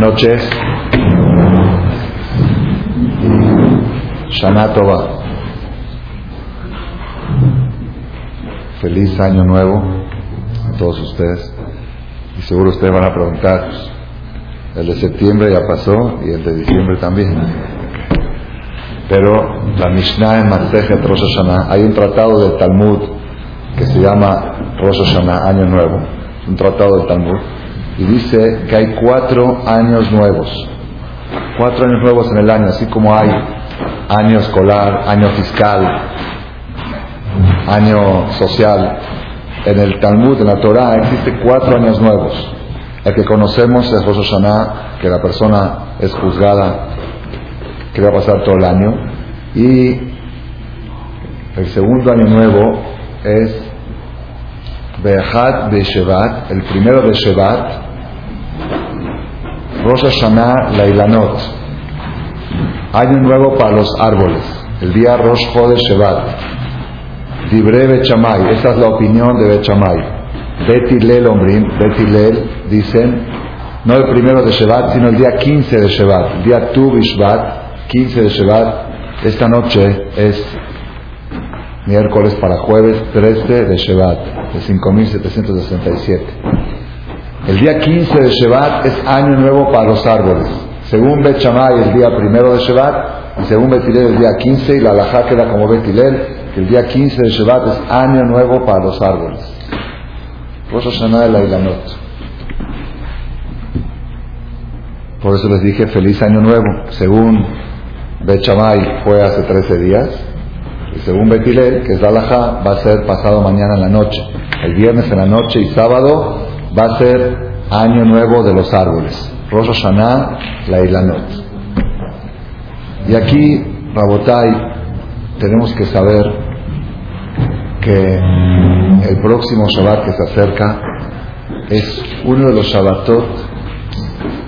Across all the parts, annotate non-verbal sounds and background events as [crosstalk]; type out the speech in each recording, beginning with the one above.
Noches. Shana Tova. Feliz año nuevo a todos ustedes. Y seguro ustedes van a preguntar, el de septiembre ya pasó y el de diciembre también. Pero la Mishnah en Masejet Rosh Hashanah, hay un tratado del Talmud que se llama Rosh Hashanah, Año Nuevo. Un tratado del Talmud y dice que hay cuatro años nuevos. Cuatro años nuevos en el año, así como hay año escolar, año fiscal, año social. En el Talmud, en la Torah, existe cuatro años nuevos. El que conocemos es Rosh Hashanah, que la persona es juzgada, que va a pasar todo el año. Y el segundo año nuevo es Behat de Shevat, el primero de Shevat, Rosh Hashanah Lailanot, año nuevo para los árboles, el día Rosh Chodesh Shevat, Dibre Bechamay, esta es la opinión de Bechamay, Betilel Omrim, Betilel dicen, no el primero de Shevat, sino el día 15 de Shevat, el día Tu Bishvat, 15 de Shevat, esta noche es miércoles para jueves 13 de Shevat, de 5767. El día 15 de Shevat es año nuevo para los árboles. Según Bet el día primero de Shevat, y según Betilel, el día 15, y la alajá queda como Betilel, que el día 15 de Shevat es año nuevo para los árboles. Rosh Hashanah de. Por eso les dije feliz año nuevo. Según Bet fue hace 13 días, y según Betilel, que es la alajá, va a ser pasado mañana en la noche. El viernes en la noche y sábado va a ser año nuevo de los árboles. Rosh Hashanah, la Ilanot. Y aquí, Rabotai, tenemos que saber que el próximo Shabbat que se acerca es uno de los Shabbatot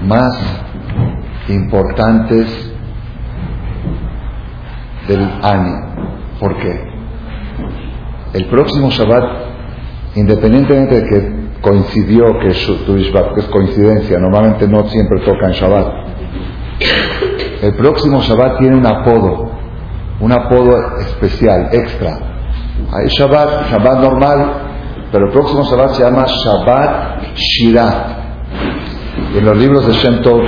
más importantes del año. ¿Por qué? El próximo Shabbat, independientemente de que coincidió que es que es coincidencia, normalmente no siempre toca en Shabbat. El próximo Shabbat tiene un apodo, un apodo especial, extra. Hay Shabbat, Shabbat normal, pero el próximo Shabbat se llama Shabbat Shirah. En los libros de Shem Tov,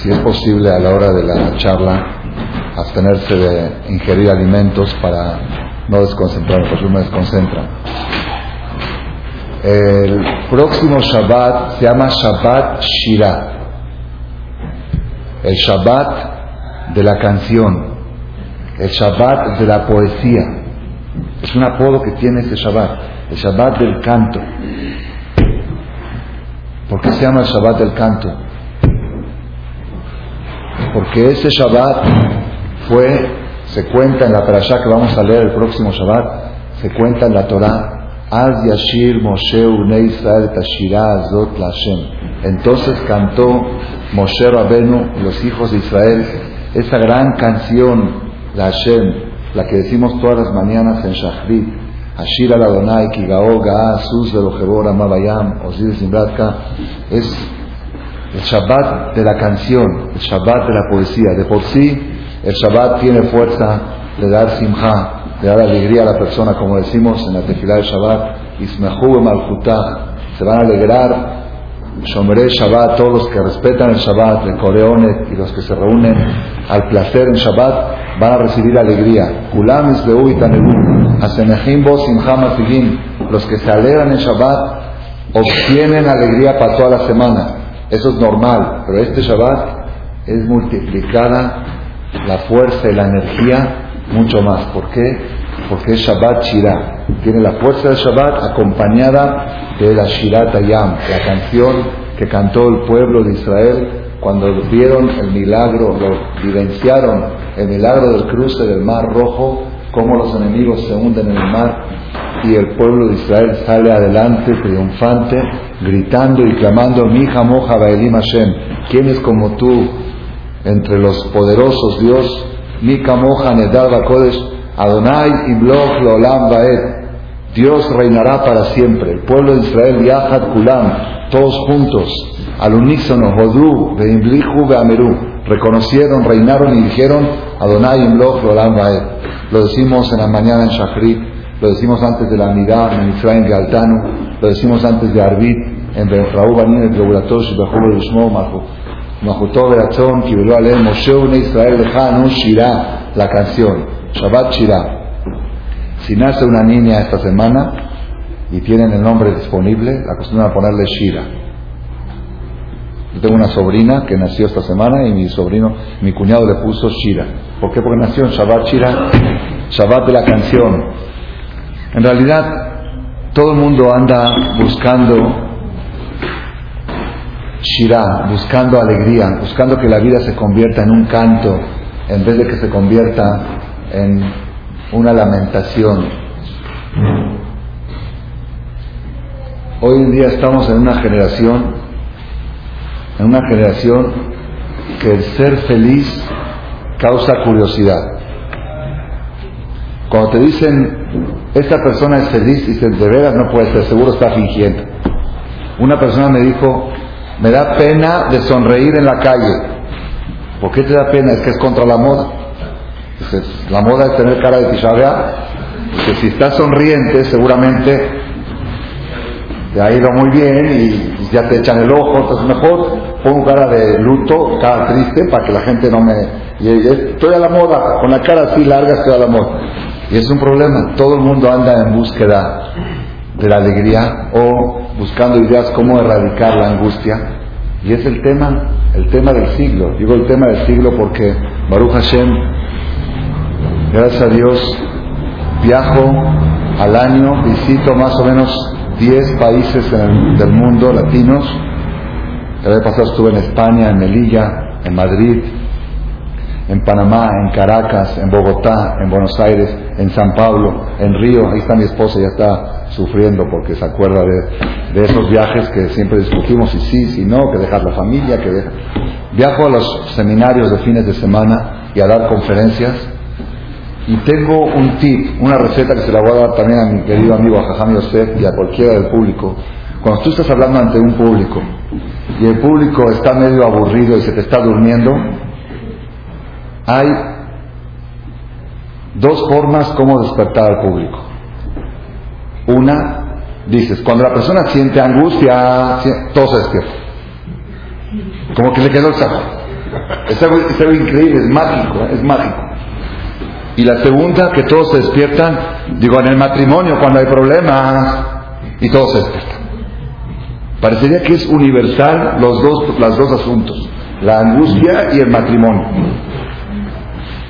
si es posible a la hora de la charla, abstenerse de ingerir alimentos para no desconcentrarme, porque me desconcentra. El próximo Shabbat se llama Shabbat Shirah, el Shabbat de la canción, el Shabbat de la poesía. Es un apodo que tiene ese Shabbat, el Shabbat del canto. ¿Por qué se llama el Shabbat del canto? Porque ese Shabbat fue, se cuenta en la parashá que vamos a leer el próximo Shabbat, se cuenta en la Torah, Az Yashir Moshe Israel Zot Lashem. Entonces cantó Moshe Rabenu, los hijos de Israel, esa gran canción, la Hashem, la que decimos todas las mañanas en Shachrit, Ashir al Adonai, Kigao, Gaa, Sus, Velojebor, Amabayam, Osiris Simbratka, es el Shabbat de la canción, el Shabbat de la poesía. De por sí, el Shabbat tiene fuerza de dar simha, de dar alegría a la persona, como decimos en la tefilá del Shabbat, Ismehu Malkutah, se van a alegrar, Shomeré Shabbat, todos los que respetan el Shabbat, de Coreonet y los que se reúnen al placer en Shabbat, van a recibir alegría. Kulam Isbeu y Asemejim Bo los que se alegran en Shabbat, obtienen alegría para toda la semana. Eso es normal, pero este Shabbat es multiplicada la fuerza y la energía mucho más. ¿Por qué? Porque es Shabbat Shirah. Tiene la fuerza del Shabbat acompañada de la Shirat Ayam, la canción que cantó el pueblo de Israel cuando vieron el milagro, lo vivenciaron, el milagro del cruce del Mar Rojo, cómo los enemigos se hunden en el mar y el pueblo de Israel sale adelante triunfante, gritando y clamando, Mi Moja Baelim Hashem, ¿quién es como tú entre los poderosos Dios? Mika Moja Nedar Bakodesh, Adonai Ibloch Lolam Baed. Dios reinará para siempre. El pueblo de Israel, Yahad Kulam, todos juntos. al unísono, Hodú, Beimblihu, Beamerú, reconocieron, reinaron y dijeron, Adonai Imloch Lolam Lo decimos en la mañana en Shachrit, lo decimos antes de la Amidad, en Israel Galtanu, lo decimos antes de Arbit, en Benfraú Banin, en Beulatosh, Behubel Ushmo, Mahutó Beachon, Kibeló Alem, Moshe Une Israel Lejanu, Shirah, la canción, Shabbat Shirah. Si nace una niña esta semana y tienen el nombre disponible, acostumbran a ponerle Shira. Yo tengo una sobrina que nació esta semana y mi sobrino, mi cuñado le puso Shira. ¿Por qué? Porque nació en Shabbat Shira, Shabbat de la canción. En realidad, todo el mundo anda buscando Shira, buscando alegría, buscando que la vida se convierta en un canto en vez de que se convierta en una lamentación. Hoy en día estamos en una generación, en una generación que el ser feliz causa curiosidad. Cuando te dicen, esta persona es feliz, dicen, de veras no puede ser, seguro está fingiendo. Una persona me dijo, me da pena de sonreír en la calle. ¿Por qué te da pena? Es que es contra la moda la moda es tener cara de Tisha que si estás sonriente seguramente te ha ido muy bien y ya te echan el ojo, entonces mejor pongo cara de luto, cara triste, para que la gente no me... Y, estoy a la moda, con la cara así larga estoy a la moda. Y es un problema, todo el mundo anda en búsqueda de la alegría o buscando ideas cómo erradicar la angustia. Y es el tema, el tema del siglo. Digo el tema del siglo porque Baruch Hashem Gracias a Dios viajo al año, visito más o menos 10 países del mundo latinos. El año pasado estuve en España, en Melilla, en Madrid, en Panamá, en Caracas, en Bogotá, en Buenos Aires, en San Pablo, en Río. Ahí está mi esposa, ya está sufriendo porque se acuerda de, esos viajes que siempre discutimos si sí, si no, que dejar la familia, que dejar. Viajo a los seminarios de fines de semana y a dar conferencias y tengo un tip, una receta que se la voy a dar también a mi querido amigo Jajam Yosef y a cualquiera del público. Cuando tú estás hablando ante un público y el público está medio aburrido y se te está durmiendo, hay dos formas como despertar al público. Una, dices, cuando la persona siente angustia, todo se despierta. Como que le quedó el saco. Es algo, increíble, es mágico, es mágico. Y la segunda, que todos se despiertan, digo, en el matrimonio, cuando hay problemas, y todos se despiertan. Parecería que es universal los dos, los dos asuntos, la angustia y el matrimonio.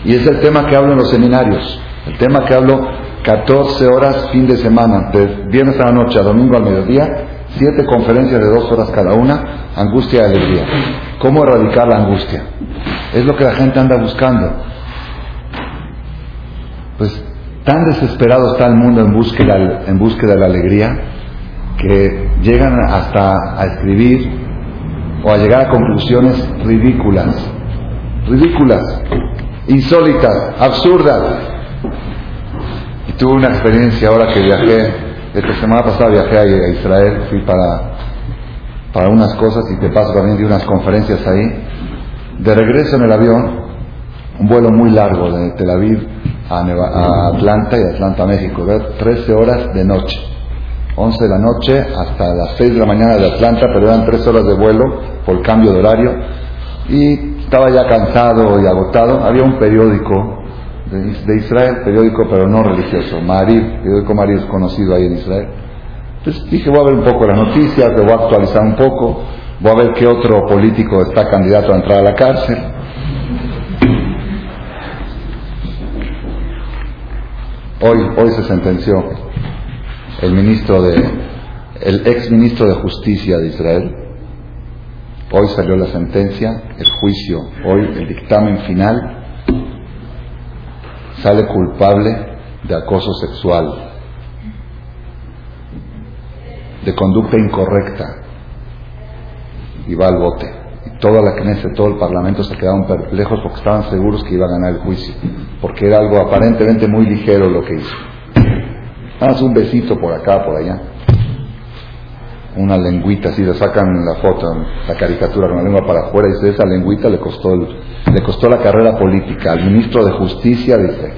Y es el tema que hablo en los seminarios, el tema que hablo 14 horas fin de semana, de viernes a la noche a domingo al mediodía, siete conferencias de dos horas cada una, angustia y alegría. ¿Cómo erradicar la angustia? Es lo que la gente anda buscando. Pues tan desesperado está el mundo en búsqueda, en búsqueda de la alegría que llegan hasta a escribir o a llegar a conclusiones ridículas, ridículas, insólitas, absurdas. Tuve una experiencia ahora que viajé, esta semana pasada viajé a Israel, fui para, para unas cosas y te paso también de unas conferencias ahí. De regreso en el avión, un vuelo muy largo de Tel Aviv a, Atlanta y Atlanta a México, 13 horas de noche. 11 de la noche hasta las 6 de la mañana de Atlanta, pero eran 3 horas de vuelo por cambio de horario. Y estaba ya cansado y agotado. Había un periódico de, Israel, periódico pero no religioso, Marib, periódico Marib es conocido ahí en Israel. Entonces dije, voy a ver un poco las noticias, le voy a actualizar un poco, voy a ver qué otro político está candidato a entrar a la cárcel. Hoy, hoy se sentenció el ministro de, el ex ministro de Justicia de Israel. Hoy salió la sentencia, el juicio, hoy el dictamen final. Sale culpable de acoso sexual, de conducta incorrecta y va al bote toda la Knesset, todo el Parlamento se quedaron perplejos porque estaban seguros que iba a ganar el juicio, porque era algo aparentemente muy ligero lo que hizo. Haz un besito por acá, por allá. Una lengüita, así le sacan la foto, la caricatura con la lengua para afuera, dice, esa lengüita le costó, le costó la carrera política al ministro de Justicia, dice.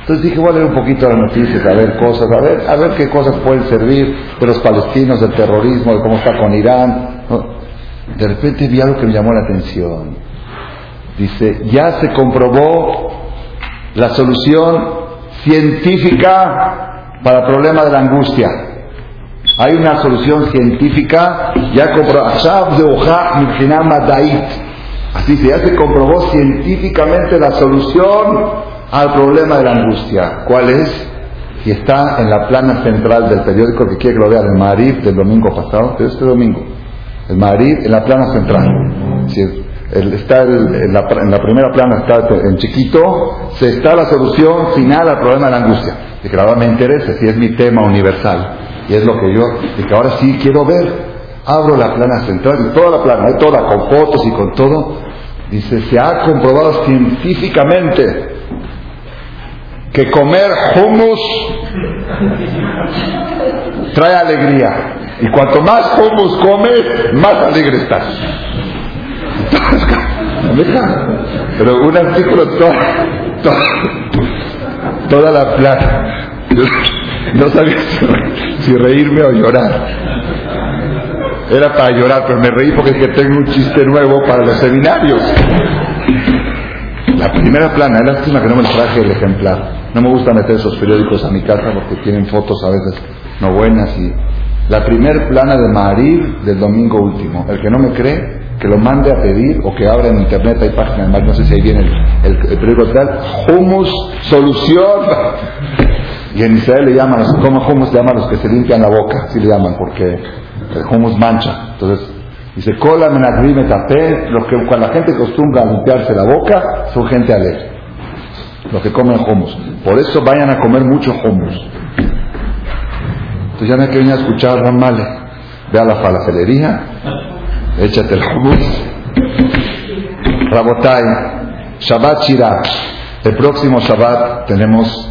Entonces dije, voy a leer un poquito las noticias, a ver cosas, a ver, a ver qué cosas pueden servir de los palestinos, del terrorismo, de cómo está con Irán. De repente vi algo que me llamó la atención. Dice, ya se comprobó la solución científica para el problema de la angustia. Hay una solución científica, ya comprobó, así se ya se comprobó científicamente la solución al problema de la angustia. ¿Cuál es? Y está en la plana central del periódico que quiere que lo vea, el Marib del domingo pasado, este domingo. El Marib en la plana central. está en, la, primera plana está en chiquito, se está la solución final al problema de la angustia. Ahora me interesa, si es mi tema universal. Y es lo que yo, que ahora sí quiero ver. Abro la plana central, y toda la plana, toda con fotos y con todo. Dice, se ha comprobado científicamente que comer hummus trae alegría. Y cuanto más hummus comes, más alegre estás. [laughs] Pero un artículo toda, la plata. No sabía si reírme o llorar. Era para llorar, pero me reí porque es que tengo un chiste nuevo para los seminarios. La primera plana, es lástima que no me traje el ejemplar. No me gusta meter esos periódicos a mi casa porque tienen fotos a veces no buenas. y La primer plana de Marib del domingo último. El que no me cree, que lo mande a pedir o que abra en internet, hay páginas no sé si ahí viene el, el, periódico tal, Humus Solución. Y en Israel le llaman, como humus le llaman los que se limpian la boca, así le llaman, porque el humus mancha. Entonces, Dice, cola tapé, los que cuando la gente acostumbra a limpiarse la boca son gente alegre, los que comen hummus. Por eso vayan a comer mucho hummus. Entonces ya no hay que venir a escuchar Ramale. Ve a la falafelería, échate el hummus. Rabotai, Shabbat Shirah. El próximo Shabbat tenemos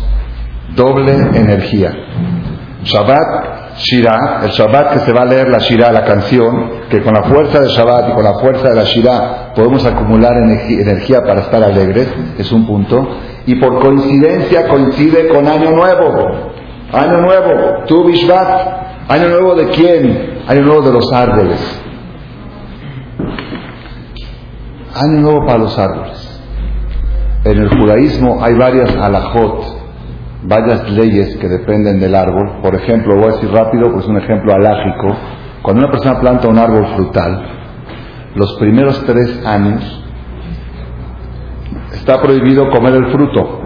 doble energía. Shabbat Shirah, el Shabbat que se va a leer la Shirah, la canción, que con la fuerza del Shabbat y con la fuerza de la Shirah podemos acumular energía para estar alegres, es un punto. Y por coincidencia coincide con Año Nuevo. Año Nuevo, Tu Bishvat. ¿Año Nuevo de quién? Año Nuevo de los árboles. Año Nuevo para los árboles. En el judaísmo hay varias alajot, varias leyes que dependen del árbol. Por ejemplo, voy a decir rápido, pues un ejemplo alágico. Cuando una persona planta un árbol frutal, los primeros tres años está prohibido comer el fruto.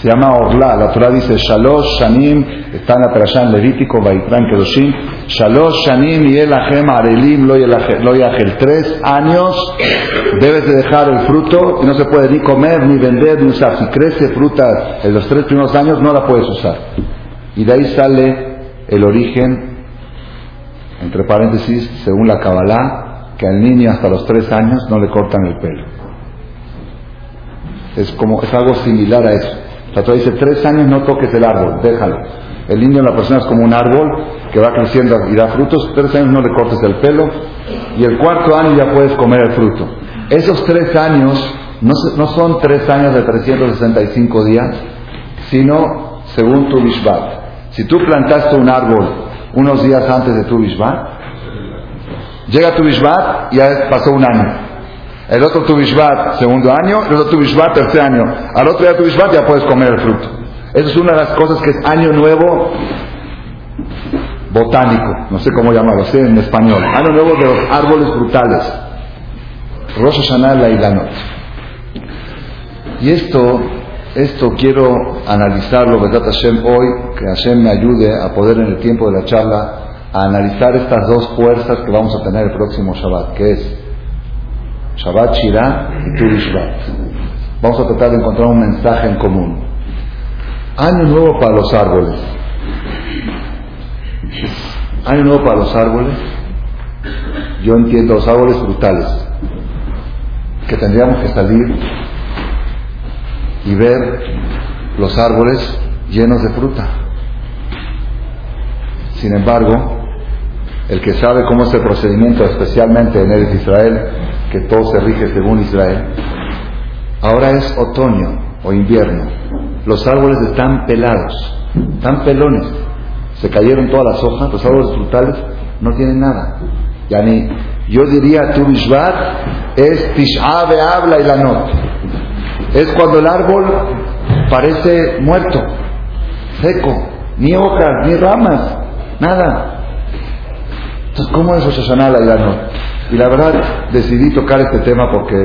Se llama orla. La Torah dice Shalosh Shanim, está en la Perashá en Levítico, Baitran Kedoshim. Shalosh Shanim y el Arelim lo yachel. Tres años debes de dejar el fruto y no se puede ni comer, ni vender, ni usar. Si crece fruta en los tres primeros años, no la puedes usar. Y de ahí sale el origen, entre paréntesis, según la Kabbalah, que al niño hasta los tres años no le cortan el pelo. Es como, es algo similar a eso. La Torah dice, tres años no toques el árbol, déjalo. El niño, la persona es como un árbol que va creciendo y da frutos, tres años no le cortes el pelo y el cuarto año ya puedes comer el fruto. Esos tres años no, no son tres años de 365 días, sino según tu Bishvat. Si tú plantaste un árbol unos días antes de tu Bishvat, llega tu Bishvat y ya pasó un año. El otro tu segundo año, el otro tu tercer año. Al otro día tu ya puedes comer el fruto. Esa es una de las cosas que es año nuevo botánico, no sé cómo llamarlo, sé en español. Año nuevo de los árboles frutales. Rosh Hashanah y la noche. Y esto, esto quiero analizarlo, ¿verdad Hashem, hoy, que Hashem me ayude a poder en el tiempo de la charla a analizar estas dos fuerzas que vamos a tener el próximo Shabbat, que es Shabbat Shirah y Tu Vamos a tratar de encontrar un mensaje en común. Año nuevo para los árboles. Año nuevo para los árboles. Yo entiendo los árboles frutales. Que tendríamos que salir y ver los árboles llenos de fruta. Sin embargo, el que sabe cómo es el procedimiento, especialmente en el Israel, que todo se rige según Israel. Ahora es otoño o invierno. Los árboles están pelados, están pelones. Se cayeron todas las hojas, los árboles frutales no tienen nada. Yani, yo diría tu Bishvat es Tish'a habla y la not. Es cuando el árbol parece muerto, seco, ni hojas, ni ramas, nada. Entonces, ¿cómo es y la not? Y la verdad, decidí tocar este tema porque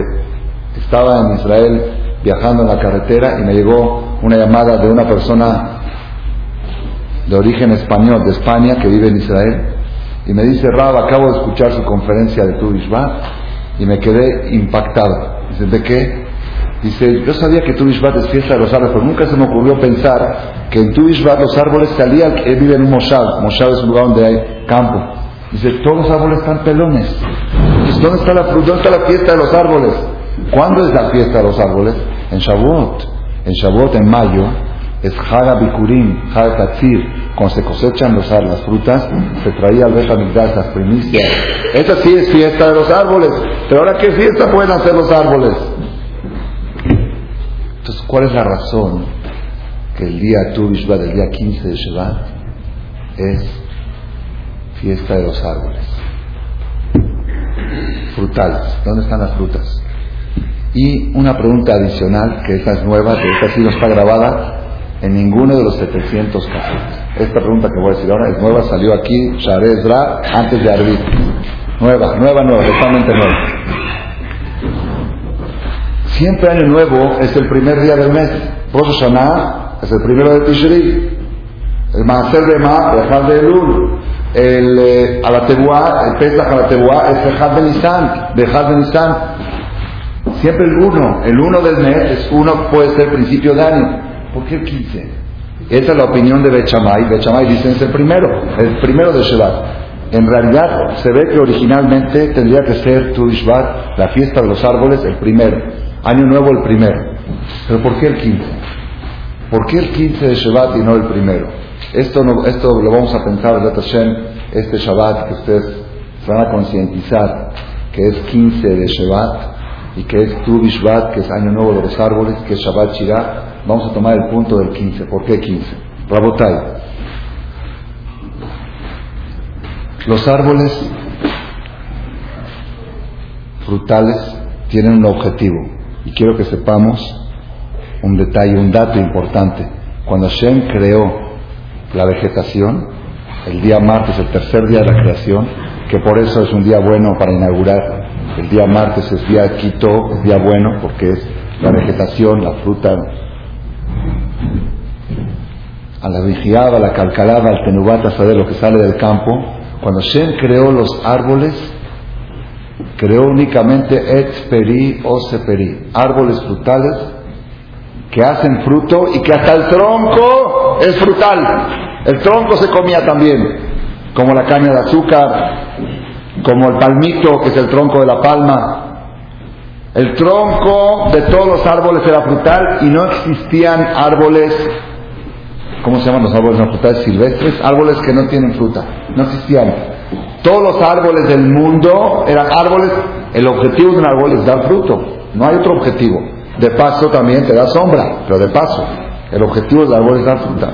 estaba en Israel viajando en la carretera y me llegó una llamada de una persona de origen español, de España, que vive en Israel, y me dice, Rab, acabo de escuchar su conferencia de Tu y me quedé impactado. Dice, ¿de qué? Dice, yo sabía que Tu es fiesta de los árboles, pero nunca se me ocurrió pensar que en Tu los árboles salían, él vive en un Moshav, Moshav es un lugar donde hay campo. Dice, todos los árboles están pelones. Dice, ¿dónde está la, dónde está la fiesta de los árboles? ¿Cuándo es la fiesta de los árboles? En Shavuot. En Shavuot, en mayo, es Haga Bikurim, Haga Katzir, cuando se cosechan los, las frutas, se traía al Betamigdash las primicias. Esa sí es fiesta de los árboles. Pero ahora, ¿qué fiesta pueden hacer los árboles? Entonces, ¿cuál es la razón que el día Tu del día 15 de Shabbat, es fiesta de los árboles? Frutales. ¿Dónde están las frutas? Y una pregunta adicional, que esa es nueva, que esta sí no está grabada en ninguno de los 700 casos. Esta pregunta que voy a decir ahora es nueva, salió aquí, Sharezra, antes de Arbit. Nueva, nueva, nueva, totalmente nueva. Siempre año nuevo es el primer día del mes. Rosh Hashanah es el primero de Tishri. El Maaser de Ma, de Elul. El eh, el Pesach Alatebuá es Had de Nisan, de de Nisan. Siempre el uno, el uno del mes es uno, puede ser principio de año. ¿Por qué el 15? Esa es la opinión de Bechamay. Bechamay dice es el primero, el primero de Shabbat. En realidad se ve que originalmente tendría que ser Tu la fiesta de los árboles, el primero. Año nuevo el primero. Pero ¿por qué el 15? ¿Por qué el 15 de Shabbat y no el primero? Esto, esto lo vamos a pensar, Hashem, este Shabbat que ustedes se van a concientizar que es 15 de Shabbat y que es Tu que es Año Nuevo de los Árboles, que es Shabbat Shirah, Vamos a tomar el punto del 15. ¿Por qué 15? Rabotai. Los árboles frutales tienen un objetivo y quiero que sepamos un detalle, un dato importante. Cuando Shem creó la vegetación, el día martes, el tercer día de la creación, que por eso es un día bueno para inaugurar, el día martes es día Quito, es día bueno porque es la vegetación, la fruta a la vigiada, a la calcalada, al tenubata, saber lo que sale del campo. Cuando Shem creó los árboles, creó únicamente etperi o seperi, árboles frutales que hacen fruto y que hasta el tronco es frutal. El tronco se comía también, como la caña de azúcar, como el palmito, que es el tronco de la palma. El tronco de todos los árboles era frutal y no existían árboles ¿cómo se llaman los árboles no frutales silvestres? Árboles que no tienen fruta, no existían. Todos los árboles del mundo eran árboles, el objetivo de un árbol es dar fruto, no hay otro objetivo. De paso también te da sombra, pero de paso, el objetivo del árbol es dar fruta.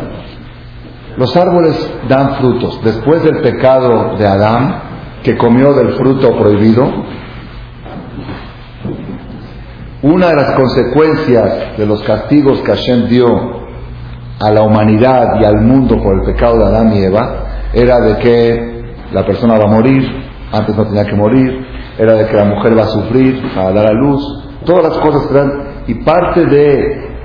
Los árboles dan frutos. Después del pecado de Adán, que comió del fruto prohibido, una de las consecuencias de los castigos que Hashem dio a la humanidad y al mundo por el pecado de Adán y Eva era de que la persona va a morir, antes no tenía que morir, era de que la mujer va a sufrir para dar a luz, todas las cosas que dan, y parte de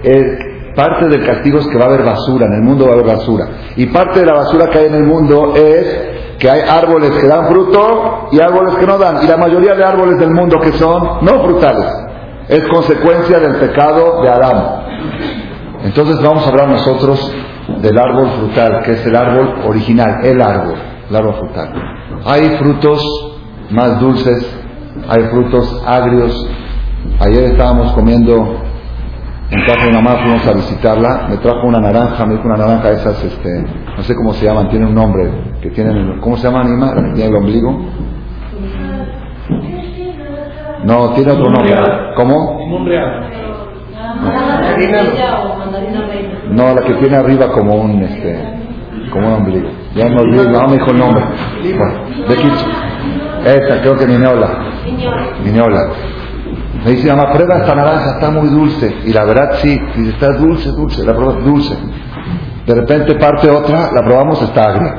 parte del castigo es que va a haber basura, en el mundo va a haber basura, y parte de la basura que hay en el mundo es que hay árboles que dan fruto y árboles que no dan, y la mayoría de árboles del mundo que son no frutales, es consecuencia del pecado de Adán. Entonces vamos a hablar nosotros del árbol frutal, que es el árbol original, el árbol, el árbol frutal. Hay frutos más dulces, hay frutos agrios. Ayer estábamos comiendo en casa de mamá fuimos a visitarla, me trajo una naranja, me dijo una naranja esas, este, no sé cómo se llaman, tiene un nombre, que tienen, ¿cómo se llama Anima? ¿Tiene el ombligo? No, tiene otro nombre. ¿Cómo? No, la que tiene arriba como un, este, como un ombligo. Ya me olvidé, no me dijo el nombre. de Kitsch. Esta, creo que Miñola. Miñola. Me dice, mamá, prueba esta naranja, está muy dulce. Y la verdad sí, está dulce, dulce, la prueba dulce. De repente parte otra, la probamos, está agria.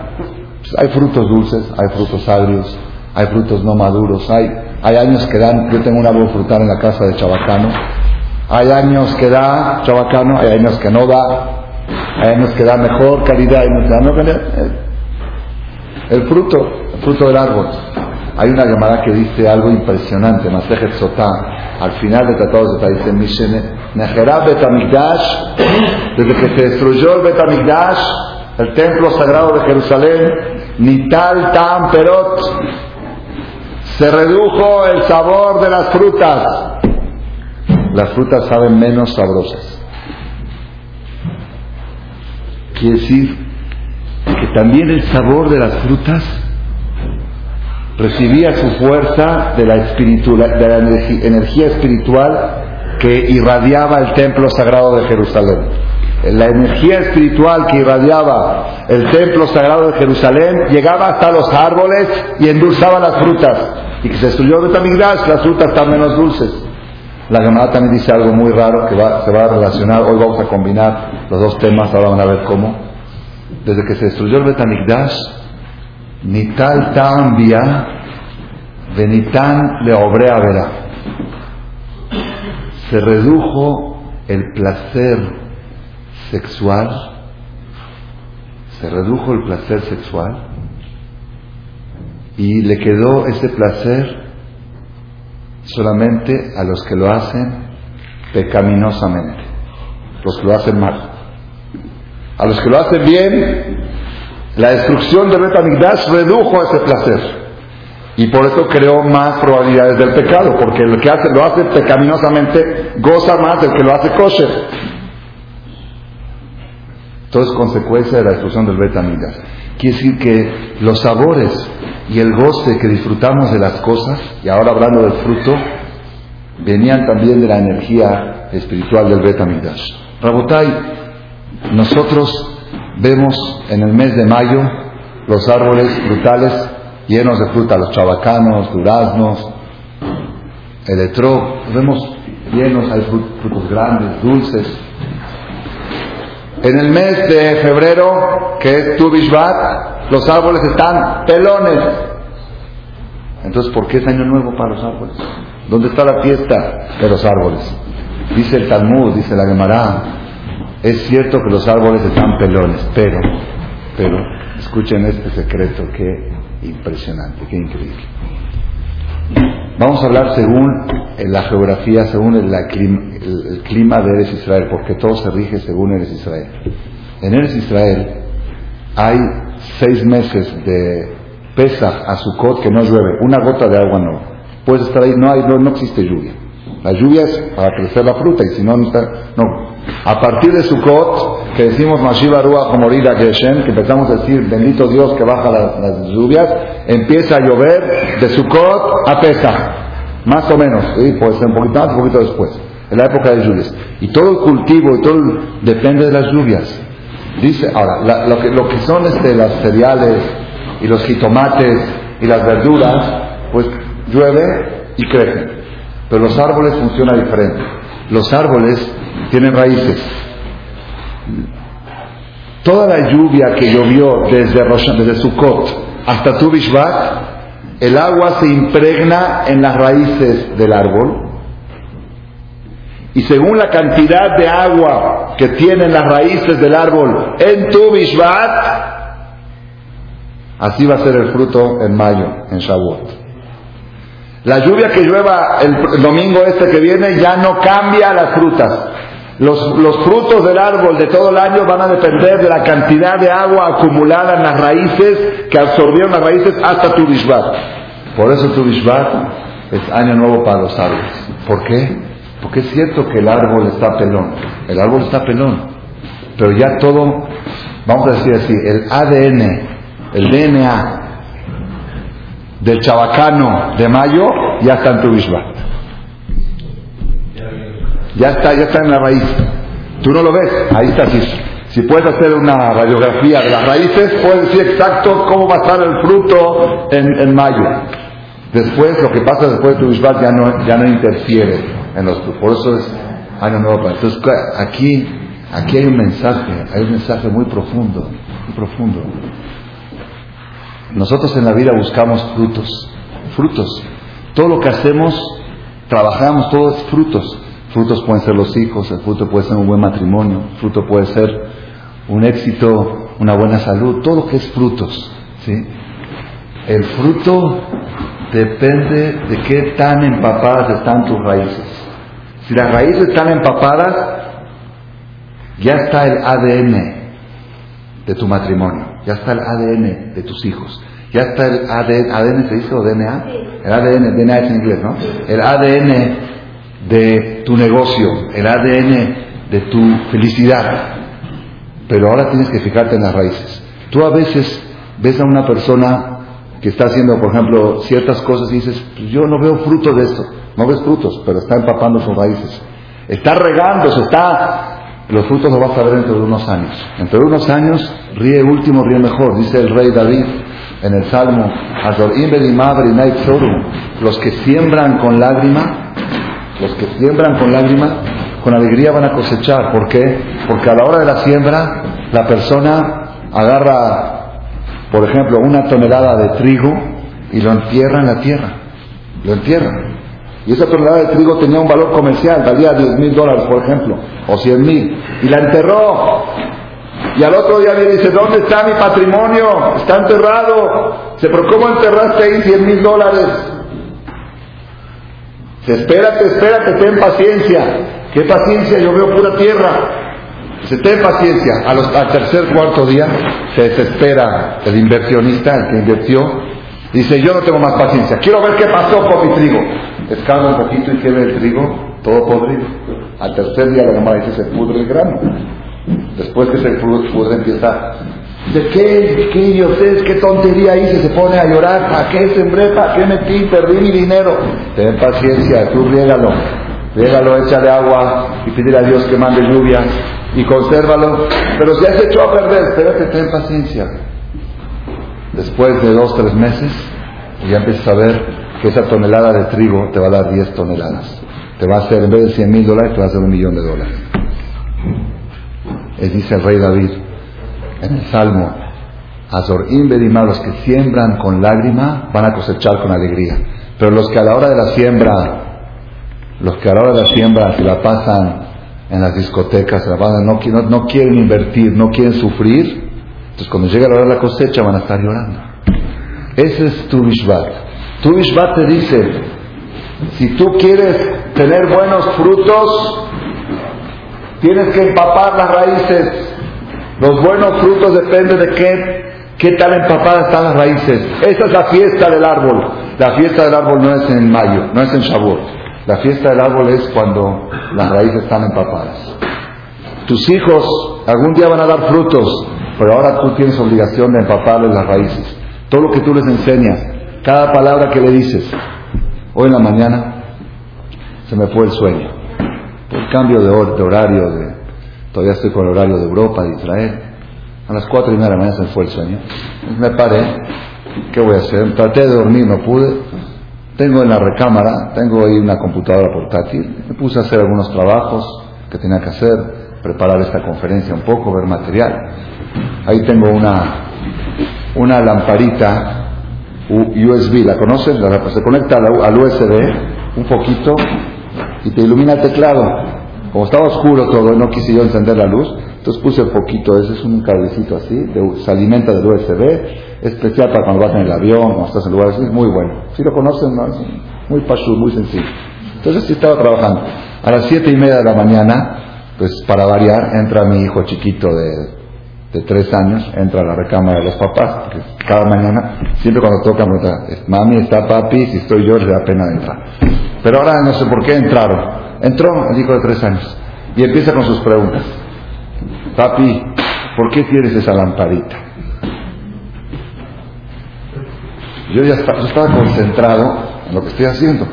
Pues hay frutos dulces, hay frutos agrios, hay frutos no maduros, hay, hay años que dan, yo tengo un árbol frutal en la casa de Chabacano, hay años que da Chabacano, hay años que no da, hay años que da mejor calidad, hay años que da no calidad. El fruto, el fruto del árbol. Hay una llamada que dice algo impresionante, Masejet Sotá, al final de Tratado de dice Betamigdash, [clears throat] desde que se destruyó el Betamigdash, el templo sagrado de Jerusalén, Nital Tam Perot, se redujo el sabor de las frutas. Las frutas saben menos sabrosas. Quiere decir que también el sabor de las frutas recibía su fuerza de la, energía espiritual que irradiaba el templo sagrado de Jerusalén. La energía espiritual que irradiaba el templo sagrado de Jerusalén llegaba hasta los árboles y endulzaba las frutas. Y que se destruyó Betamigdash, las frutas están menos dulces. La Gemara también dice algo muy raro que se va a relacionar. Hoy vamos a combinar los dos temas, ahora van a ver cómo. Desde que se destruyó el Betamigdash, Nital Tambia, Benitan le obrea verá. Se redujo el placer sexual, se redujo el placer sexual y le quedó ese placer solamente a los que lo hacen pecaminosamente, los que lo hacen mal. A los que lo hacen bien, la destrucción de Betamigdash redujo ese placer. Y por eso creó más probabilidades del pecado, porque el que hace, lo hace pecaminosamente goza más del que lo hace kosher. Todo es consecuencia de la destrucción del Betamigdash. Quiere decir que los sabores y el goce que disfrutamos de las cosas, y ahora hablando del fruto, venían también de la energía espiritual del Betamigdash. Rabotai, nosotros vemos en el mes de mayo los árboles frutales llenos de fruta, los chabacanos, duraznos, el vemos llenos, hay frutos grandes, dulces. En el mes de febrero, que es Tu los árboles están pelones. Entonces, ¿por qué es año nuevo para los árboles? ¿Dónde está la fiesta de los árboles? Dice el Talmud, dice la Gemara, es cierto que los árboles están pelones, pero, pero, escuchen este secreto, qué impresionante, qué increíble. Vamos a hablar según la geografía, según el, clima de Eres Israel, porque todo se rige según Eres Israel. En Eres Israel hay seis meses de Pesach a Sukkot que no llueve, una gota de agua no. Puedes estar ahí, no, hay, no, existe lluvia. La lluvia es para crecer la fruta y si no, no. A partir de Sukkot, que decimos Mashiva Ruach Morida Geshem, que empezamos a decir bendito Dios que baja las, lluvias, empieza a llover de Sukkot a Pesach. Más o menos, ¿sí? puede ser un poquito más, un poquito después. En la época de lluvias. Y todo el cultivo y todo depende de las lluvias. Dice, ahora, lo, que, lo que son este, las cereales y los jitomates y las verduras, pues llueve y crece. Pero los árboles funcionan diferente. Los árboles tienen raíces. Toda la lluvia que llovió desde, desde Sukkot hasta Tu el agua se impregna en las raíces del árbol y según la cantidad de agua que tienen las raíces del árbol en tu Bishvat, así va a ser el fruto en mayo, en Shavuot. La lluvia que llueva el, domingo este que viene ya no cambia las frutas. Los, frutos del árbol de todo el año van a depender de la cantidad de agua acumulada en las raíces que absorbieron las raíces hasta tu Bishvat. Por eso tu Bishvat es año nuevo para los árboles. ¿Por qué? Porque es cierto que el árbol está pelón, el árbol está pelón, pero ya todo, vamos a decir así, el ADN, el DNA del chabacano de mayo ya está en tu Bishvat. Ya está, ya está en la raíz. Tú no lo ves, ahí está así. Si puedes hacer una radiografía de las raíces, puedes decir exacto cómo va a estar el fruto en, mayo. Después, lo que pasa después de tu Bishvat ya no, ya no interfiere en los frutos. Por eso es año nuevo. Entonces, aquí, aquí hay un mensaje, hay un mensaje muy profundo, muy profundo. Nosotros en la vida buscamos frutos, frutos. Todo lo que hacemos, trabajamos, todo es frutos. Frutos pueden ser los hijos, el fruto puede ser un buen matrimonio, el fruto puede ser un éxito, una buena salud, todo lo que es frutos. ¿sí? El fruto depende de qué tan empapadas están tus raíces. Si las raíces están empapadas, ya está el ADN de tu matrimonio, ya está el ADN de tus hijos, ya está el ADN, ADN se dice o DNA, el ADN, DNA es en inglés, ¿no? El ADN de tu negocio, el ADN de tu felicidad. Pero ahora tienes que fijarte en las raíces. Tú a veces ves a una persona que está haciendo, por ejemplo, ciertas cosas y dices, pues yo no veo frutos de esto. No ves frutos, pero está empapando sus raíces. Está regando, se está... Los frutos los vas a ver dentro de unos años. Dentro de unos años, ríe último, ríe mejor, dice el rey David en el Salmo, los que siembran con lágrima, los que siembran con lágrima, con alegría van a cosechar. ¿Por qué? Porque a la hora de la siembra, la persona agarra, por ejemplo, una tonelada de trigo y lo entierra en la tierra. Lo entierra. Y esa tonelada de trigo tenía un valor comercial, valía 10 mil dólares, por ejemplo, o 100 mil. Y la enterró. Y al otro día le dice, ¿dónde está mi patrimonio? Está enterrado. Dice, pero ¿cómo enterraste ahí 100 mil dólares? Dice, espérate, espérate, ten paciencia. ¿Qué paciencia? Yo veo pura tierra. Dice, ten paciencia. A los, al tercer, cuarto día se desespera el inversionista, el que invirtió. Dice, yo no tengo más paciencia. Quiero ver qué pasó con mi trigo. Escala un poquito y queda el trigo todo podrido. Al tercer día la mamá dice, se pudre el grano. Después que se pudre empieza, ¿de qué, qué idiotez, qué tontería hice? Se pone a llorar, ¿para qué sembré? ¿Para qué metí? Perdí mi dinero. Ten paciencia, tú riégalo. Riégalo, échale agua y pídele a Dios que mande lluvia y consérvalo. Pero si has hecho a perder, espérate, ten paciencia. Después de dos, tres meses, ya empiezas a ver que esa tonelada de trigo te va a dar 10 toneladas. Te va a hacer, en vez de 100 mil dólares, te va a hacer un millón de dólares. Es dice el rey David en el Salmo, Azor Bedimá, los que siembran con lágrima van a cosechar con alegría. Pero los que a la hora de la siembra, los que a la hora de la siembra se la pasan en las discotecas, no, no, quieren invertir, no quieren sufrir, entonces cuando llega la hora de la cosecha van a estar llorando. Ese es tu Bishvat. Tu Bishvat te dice, si tú quieres tener buenos frutos, Tienes que empapar las raíces. Los buenos frutos dependen de qué, qué tal empapadas están las raíces. Esa es la fiesta del árbol. La fiesta del árbol no es en mayo, no es en Shavuot. La fiesta del árbol es cuando las raíces están empapadas. Tus hijos algún día van a dar frutos, pero ahora tú tienes obligación de empaparles las raíces. Todo lo que tú les enseñas, cada palabra que le dices. Hoy en la mañana se me fue el sueño el cambio de, horario, de, todavía estoy con el horario de Europa, de Israel. A las cuatro y media de la mañana se me fue el sueño. Me paré, ¿qué voy a hacer? Traté de dormir, no pude. Tengo en la recámara, tengo ahí una computadora portátil. Me puse a hacer algunos trabajos que tenía que hacer, preparar esta conferencia un poco, ver material. Ahí tengo una lamparita USB, ¿la conoces? Se conecta al USB un poquito y te ilumina el teclado. Como estaba oscuro todo, no quise yo encender la luz, entonces puse poquito, ese es un cablecito así, se alimenta del USB, especial para cuando vas en el avión o estás en lugares así, muy bueno. Si lo conocen, ¿no? muy pasú, muy sencillo. Entonces sí estaba trabajando. A las siete y media de la mañana, pues para variar, entra mi hijo chiquito de, de tres años, entra a la recámara de los papás, porque cada mañana, siempre cuando toca, mami, está papi, si estoy yo, le da pena entrar. Pero ahora no sé por qué entraron. Entró el hijo de tres años y empieza con sus preguntas. Papi, ¿por qué tienes esa lamparita? Yo ya estaba, concentrado en lo que estoy haciendo.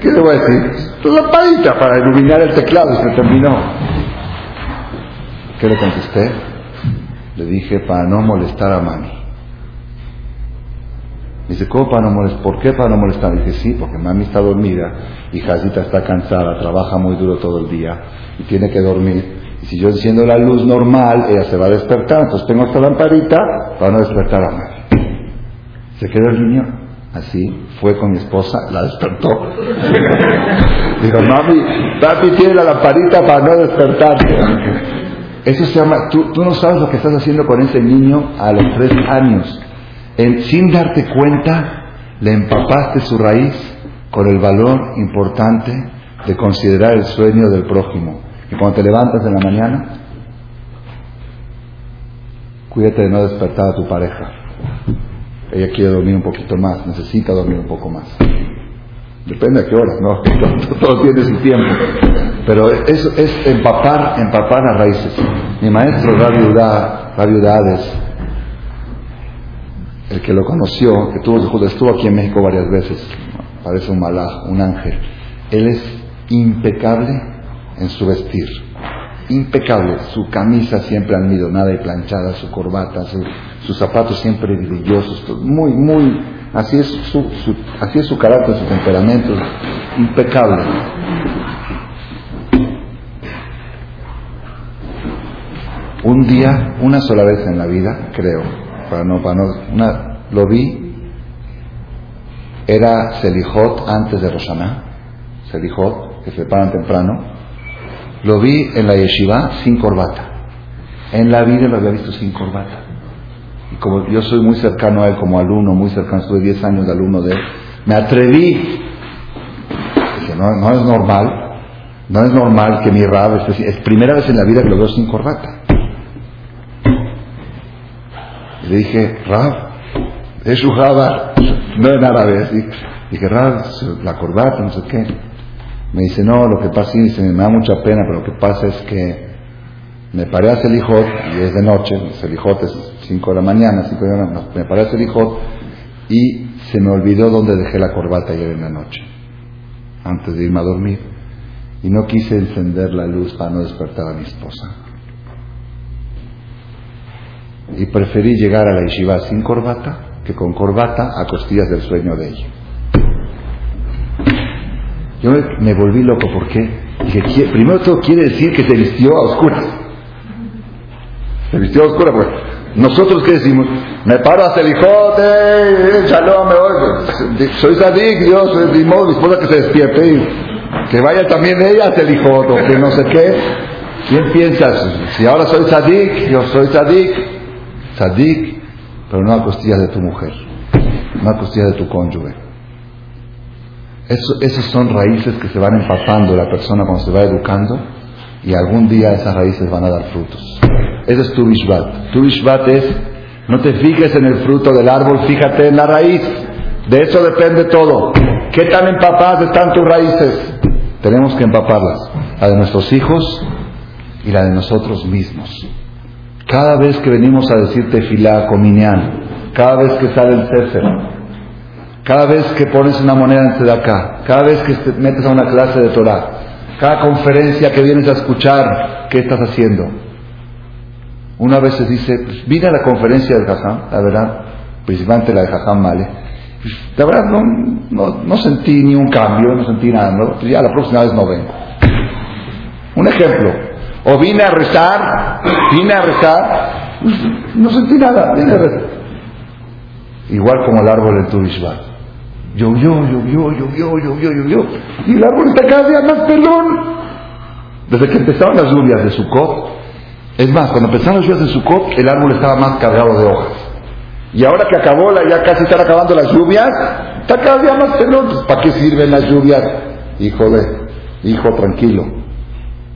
¿Qué le voy a decir? La lamparita para iluminar el teclado y se terminó. ¿Qué le contesté? Le dije, para no molestar a mami. Dice, ¿cómo para no molestar? ¿Por qué para no molestar? Dije, sí, porque mami está dormida y Jacita está cansada, trabaja muy duro todo el día y tiene que dormir. Y si yo enciendo la luz normal, ella se va a despertar. Entonces tengo esta lamparita para no despertar a mami. Se quedó el niño así, fue con mi esposa, la despertó. [laughs] Dijo, mami, papi tiene la lamparita para no despertarte. Eso se llama, tú, no sabes lo que estás haciendo con ese niño a los tres años. sin darte cuenta, le empapaste su raíz con el valor importante de considerar el sueño del prójimo. Y cuando te levantas en la mañana, cuídate de no despertar a tu pareja. Ella quiere dormir un poquito más, necesita dormir un poco más. Depende a qué hora, ¿no? [laughs] Todo tiene su tiempo. Pero eso es empapar, empapar las raíces. Mi maestro Rabbi Udades, el que lo conoció, que tuvo, estuvo aquí en México varias veces, parece un malaj, un ángel. Él es impecable en su vestir. Impecable. Su camisa siempre nada y planchada, su corbata, sus zapatos siempre brillosos. Muy, muy Así es su, así es su carácter, su temperamento, impecable. Un día, una sola vez en la vida, creo, para no, para no, una, lo vi, era Selijot antes de Roshaná, Selijot, que se paran temprano, lo vi en la yeshiva sin corbata. En la vida lo había visto sin corbata. Y como yo soy muy cercano a él como alumno, muy cercano, estuve 10 años de alumno de él, me atreví. Dije, no, no es normal, no es normal que mi rab, es, es primera vez en la vida que lo veo sin corbata. Y le dije, Rab, es Shuhaba, no en árabe. Así. Dije, Rab, la corbata, no sé qué. Me dice, no, lo que pasa, dice, me da mucha pena, pero lo que pasa es que me paré a Selijot, y es de noche, Selijot es 5 de la mañana, 5 de la mañana, me paré a Selijot, y se me olvidó dónde dejé la corbata ayer en la noche, antes de irme a dormir, y no quise encender la luz para no despertar a mi esposa. Y preferí llegar a la yeshiva sin corbata que con corbata a costillas del sueño de ella. Yo me, volví loco porque dije, primero todo quiere decir que se vistió a oscuras. Se vistió oscura, pues. Nosotros qué decimos? Me paro a Celijote, eh, shalom, me soy sadik, Dios, mi esposa que se despierte que vaya también ella a Celijote, o que no sé qué. ¿Quién piensas? Si ahora soy sadik, yo soy sadik, sadik, pero no a costillas de tu mujer, no a costillas de tu cónyuge. Esas son raíces que se van empapando la persona cuando se va educando y algún día esas raíces van a dar frutos. Ese es tu Bishvat. Tu Bishvat es, no te fijes en el fruto del árbol, fíjate en la raíz. De eso depende todo. ¿Qué tan empapadas están tus raíces? Tenemos que empaparlas. La de nuestros hijos y la de nosotros mismos. Cada vez que venimos a decirte filá, cominián, cada vez que sale el Sefer, cada vez que pones una moneda en acá, cada vez que te metes a una clase de Torah, cada conferencia que vienes a escuchar, ¿qué estás haciendo? Una vez se dice, pues vine a la conferencia del Jajam, la verdad, principalmente la de Jajam Male, pues, la verdad no, no, sentí ni un cambio, no sentí nada, ¿no? Pues, ya la próxima vez no vengo. Un ejemplo, o vine a rezar, vine a rezar, pues, no sentí nada, vine a rezar. Igual como el árbol en Turishbat. Llovió, llovió, llovió, llovió, llovió. Y el árbol está cada día más pelón. Desde que empezaron las lluvias de Sukkot, es más, cuando empezaron las lluvias de Sukkot, el árbol estaba más cargado de hojas. Y ahora que acabó, la, ya casi están acabando las lluvias, está cada día más pelón. ¿Para qué sirven las lluvias? Hijo de, hijo tranquilo.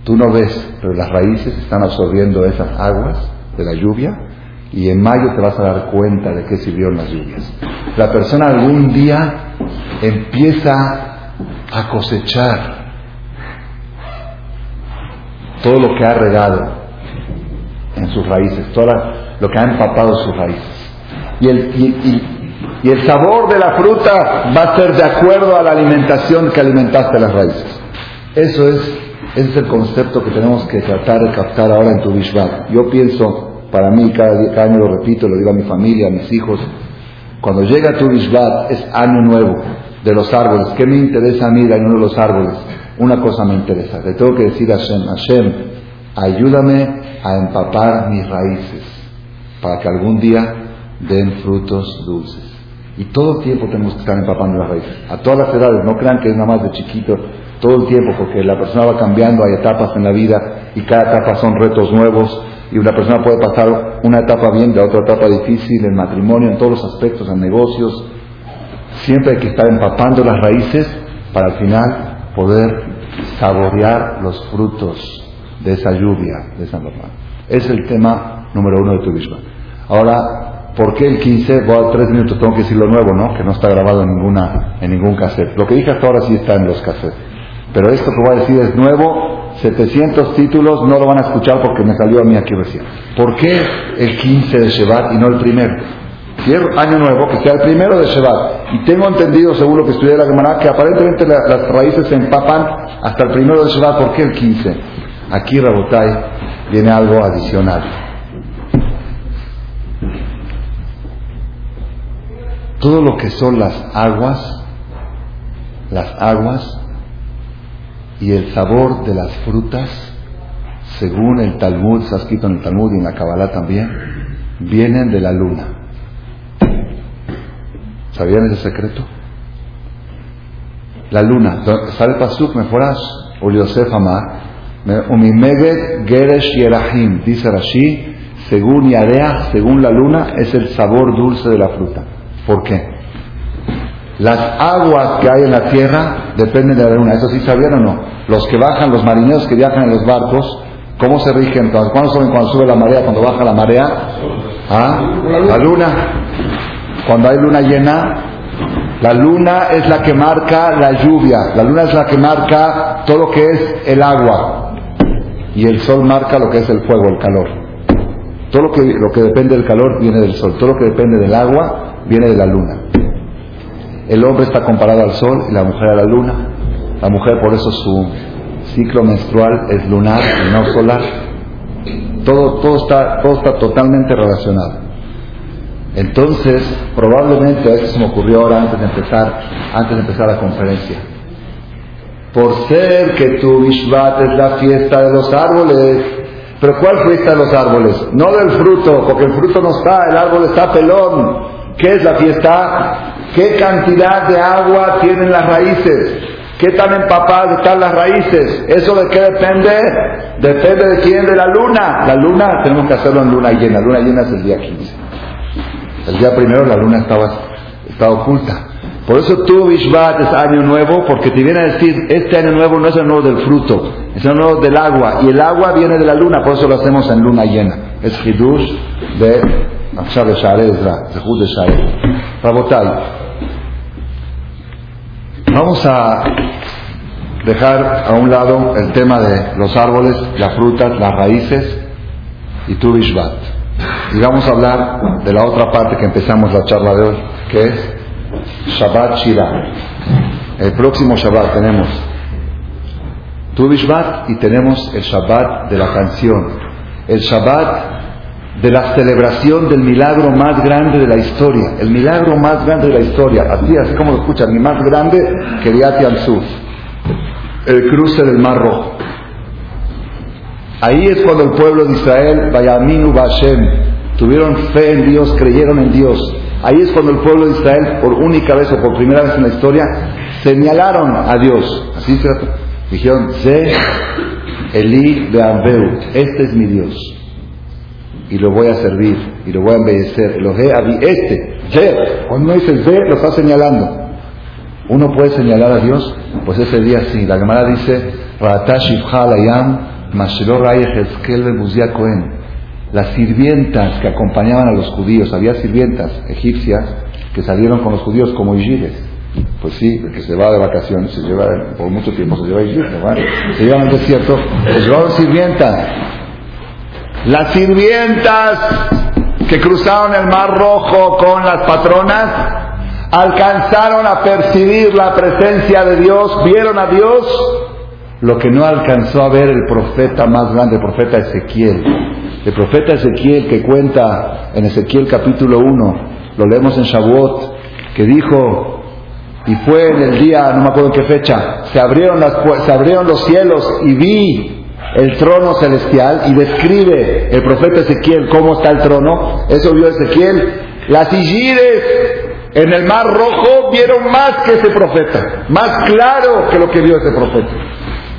Tú no ves, pero las raíces están absorbiendo esas aguas de la lluvia y en mayo te vas a dar cuenta de qué sirvieron las lluvias. La persona algún día empieza a cosechar todo lo que ha regado en sus raíces, todo lo que ha empapado sus raíces. Y el, sabor de la fruta va a ser de acuerdo a la alimentación que alimentaste las raíces. Eso es, ese es el concepto que tenemos que tratar de captar ahora en tu Bishvat. Yo pienso, para mí, cada, cada año lo repito, lo digo a mi familia, a mis hijos, cuando llega tu es año nuevo de los árboles. ¿Qué me interesa a mí el año de los árboles? Una cosa me interesa. Le tengo que decir a Hashem, Hashem, ayúdame a empapar mis raíces para que algún día den frutos dulces. Y todo el tiempo tenemos que estar empapando las raíces. A todas las edades, no crean que es nada más de chiquito, todo el tiempo, porque la persona va cambiando, hay etapas en la vida y cada etapa son retos nuevos y una persona puede pasar una etapa bien de otra etapa difícil, en matrimonio, en todos los aspectos, en negocios. Siempre hay que estar empapando las raíces para al final poder saborear los frutos de esa lluvia, de esa normal. Es el tema número uno de tu misma. Ahora, ¿por qué el 15? Voy a tres minutos, tengo que decir lo nuevo, ¿no? Que no está grabado en, ninguna, en ningún cassette. Lo que dije hasta ahora sí está en los cassettes. Pero esto que voy a decir es nuevo, 700 títulos, no lo van a escuchar porque me salió a mí aquí recién. ¿Por qué el 15 de Shevat y no el primero? Si es año nuevo, que sea el primero de Shevat. Y tengo entendido, según lo que estudié la semana, que aparentemente las raíces se empapan hasta el primero de Shevat. ¿Por qué el 15? Aquí, Rabotai, viene algo adicional. Todo lo que son las aguas, las aguas y el sabor de las frutas, según el Talmud, se ha escrito en el Talmud y en la Kabbalah también, vienen de la luna. ¿Sabían ese secreto? La luna. ¿Sabe Pasuk Meforash? O Yosef Amar. Geresh Yerahim. Dice Rashi, según Yarea, según la luna, es el sabor dulce de la fruta. ¿Por qué? Las aguas que hay en la tierra dependen de la luna. ¿Eso sí sabían o no? Los que bajan, los marineros que viajan en los barcos, ¿cómo se rigen? ¿Cuándo saben cuando sube la marea? Cuando baja la marea. ¿Ah? La luna. Cuando hay luna llena, la luna es la que marca la lluvia. La luna es la que marca todo lo que es el agua. Y el sol marca lo que es el fuego, el calor. Todo lo que, lo que depende del calor viene del sol. Todo lo que depende del agua viene de la luna. El hombre está comparado al sol y la mujer a la luna. La mujer por eso su ciclo menstrual es lunar y no solar. Todo, todo, está, todo está totalmente relacionado. Entonces, probablemente, a esto se me ocurrió ahora antes de empezar, antes de empezar la conferencia. Por ser que tu Vishvat es la fiesta de los árboles, pero ¿cuál fiesta de los árboles? No del fruto, porque el fruto no está, el árbol está pelón. ¿Qué es la fiesta? qué cantidad de agua tienen las raíces, qué tan empapadas están las raíces. ¿Eso de qué depende? Depende de quién, de la luna. La luna tenemos que hacerlo en luna llena. Luna llena es el día 15. El día primero la luna estaba, estaba oculta. Por eso tú, Bishvat, es año nuevo, porque te viene a decir, este año nuevo no es el nuevo del fruto, es el nuevo del agua. Y el agua viene de la luna, por eso lo hacemos en luna llena. Es Hidush de Share de Rabotai. Vamos a dejar a un lado el tema de los árboles, las frutas, las raíces y tu Bishvat. Y vamos a hablar de la otra parte que empezamos la charla de hoy, que es Shabbat Shira. El próximo Shabbat tenemos Tu Bishvat y tenemos el Shabbat de la canción. El Shabbat de la celebración del milagro más grande de la historia, el milagro más grande de la historia, así, así como lo escuchan, mi más grande que Yati al Sur, el cruce del Mar Rojo. Ahí es cuando el pueblo de Israel, Bayaminu Bashem, tuvieron fe en Dios, creyeron en Dios. Ahí es cuando el pueblo de Israel, por única vez o por primera vez en la historia, señalaron a Dios. Así se dijeron, Ze Eli de este es mi Dios y lo voy a servir y lo voy a embellecer. he este, cuando uno dice Ze, lo está señalando. Uno puede señalar a Dios, pues ese día sí. La Gemara dice, las sirvientas que acompañaban a los judíos, había sirvientas egipcias que salieron con los judíos como Yigires. Pues sí, el que se va de vacaciones se lleva, por mucho tiempo se lleva a se lleva al desierto, se llevaron sirvientas. Las sirvientas que cruzaron el Mar Rojo con las patronas alcanzaron a percibir la presencia de Dios, vieron a Dios, lo que no alcanzó a ver el profeta más grande, el profeta Ezequiel. El profeta Ezequiel que cuenta en Ezequiel capítulo 1, lo leemos en Shavuot, que dijo, y fue en el día, no me acuerdo en qué fecha, se abrieron, las, se abrieron los cielos y vi el trono celestial y describe el profeta Ezequiel cómo está el trono. Eso vio Ezequiel. Las Igires en el mar rojo vieron más que ese profeta, más claro que lo que vio ese profeta.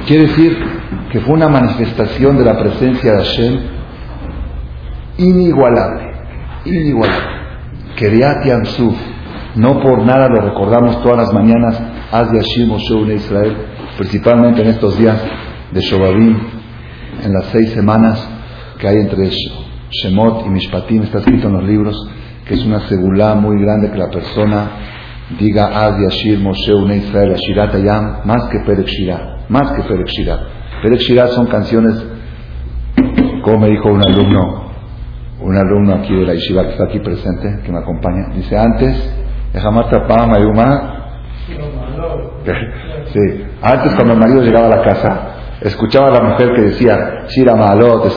Quiere decir que fue una manifestación de la presencia de Hashem inigualable, inigualable. Keriat Yamsuf, no por nada lo recordamos todas las mañanas, Haz Yashir Moshe Israel, principalmente en estos días de Shobabim, en las seis semanas que hay entre Shemot y Mishpatim, está escrito en los libros, que es una segulá muy grande que la persona diga Haz Yashir Moshe Israel, Ashirat Ayam, más que Perek más que Perek Shirah. Perek son canciones, como me dijo un alumno, un alumno aquí de la Yeshiva que está aquí presente, que me acompaña, dice antes [laughs] Sí. Antes cuando el marido llegaba a la casa, escuchaba a la mujer que decía, Shira Malot,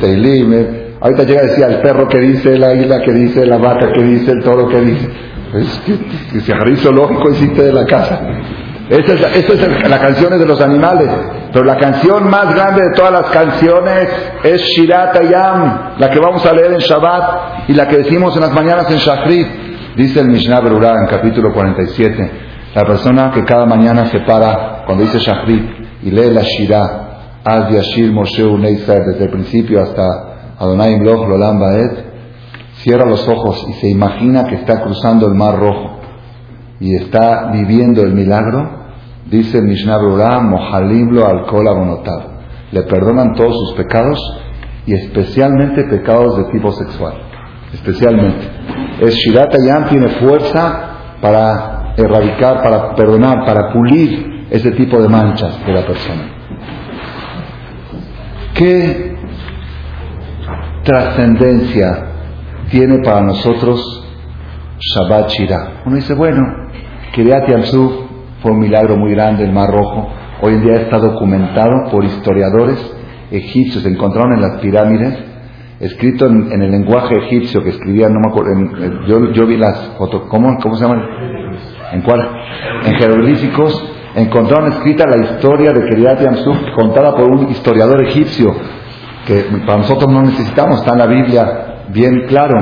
Teilim. Ahorita llega a decir el perro que dice, la isla que dice, la vaca que dice, el toro que dice. Es que, que se lógico hiciste de la casa. Esa es, es la canción de los animales. Pero la canción más grande de todas las canciones es Shirat Ayam, la que vamos a leer en Shabbat y la que decimos en las mañanas en Shachrit. Dice el Mishnah Berurah en capítulo 47, la persona que cada mañana se para, cuando dice Shachrit, y lee la Shirah, Az Yashir Moshe desde el principio hasta Adonai Imloch Lolam Baed, cierra los ojos y se imagina que está cruzando el Mar Rojo y está viviendo el milagro, dice el Mishnah Berurah, Mohalimlo al Kol Le perdonan todos sus pecados y especialmente pecados de tipo sexual. Especialmente. Es Shirat Ayam tiene fuerza para erradicar, para perdonar, para pulir ese tipo de manchas de la persona. ¿Qué trascendencia tiene para nosotros Shabbat Shirah? Uno dice, bueno, Kiryat Yamsuf fue un milagro muy grande, el Mar Rojo. Hoy en día está documentado por historiadores egipcios, se encontraron en las pirámides escrito en, el lenguaje egipcio que escribían, no me acuerdo, yo, yo, vi las fotos, ¿cómo, ¿cómo se llaman? ¿En cuál? En jeroglíficos encontraron escrita la historia de Keriat Yamsuf contada por un historiador egipcio que para nosotros no necesitamos, está en la Biblia bien claro.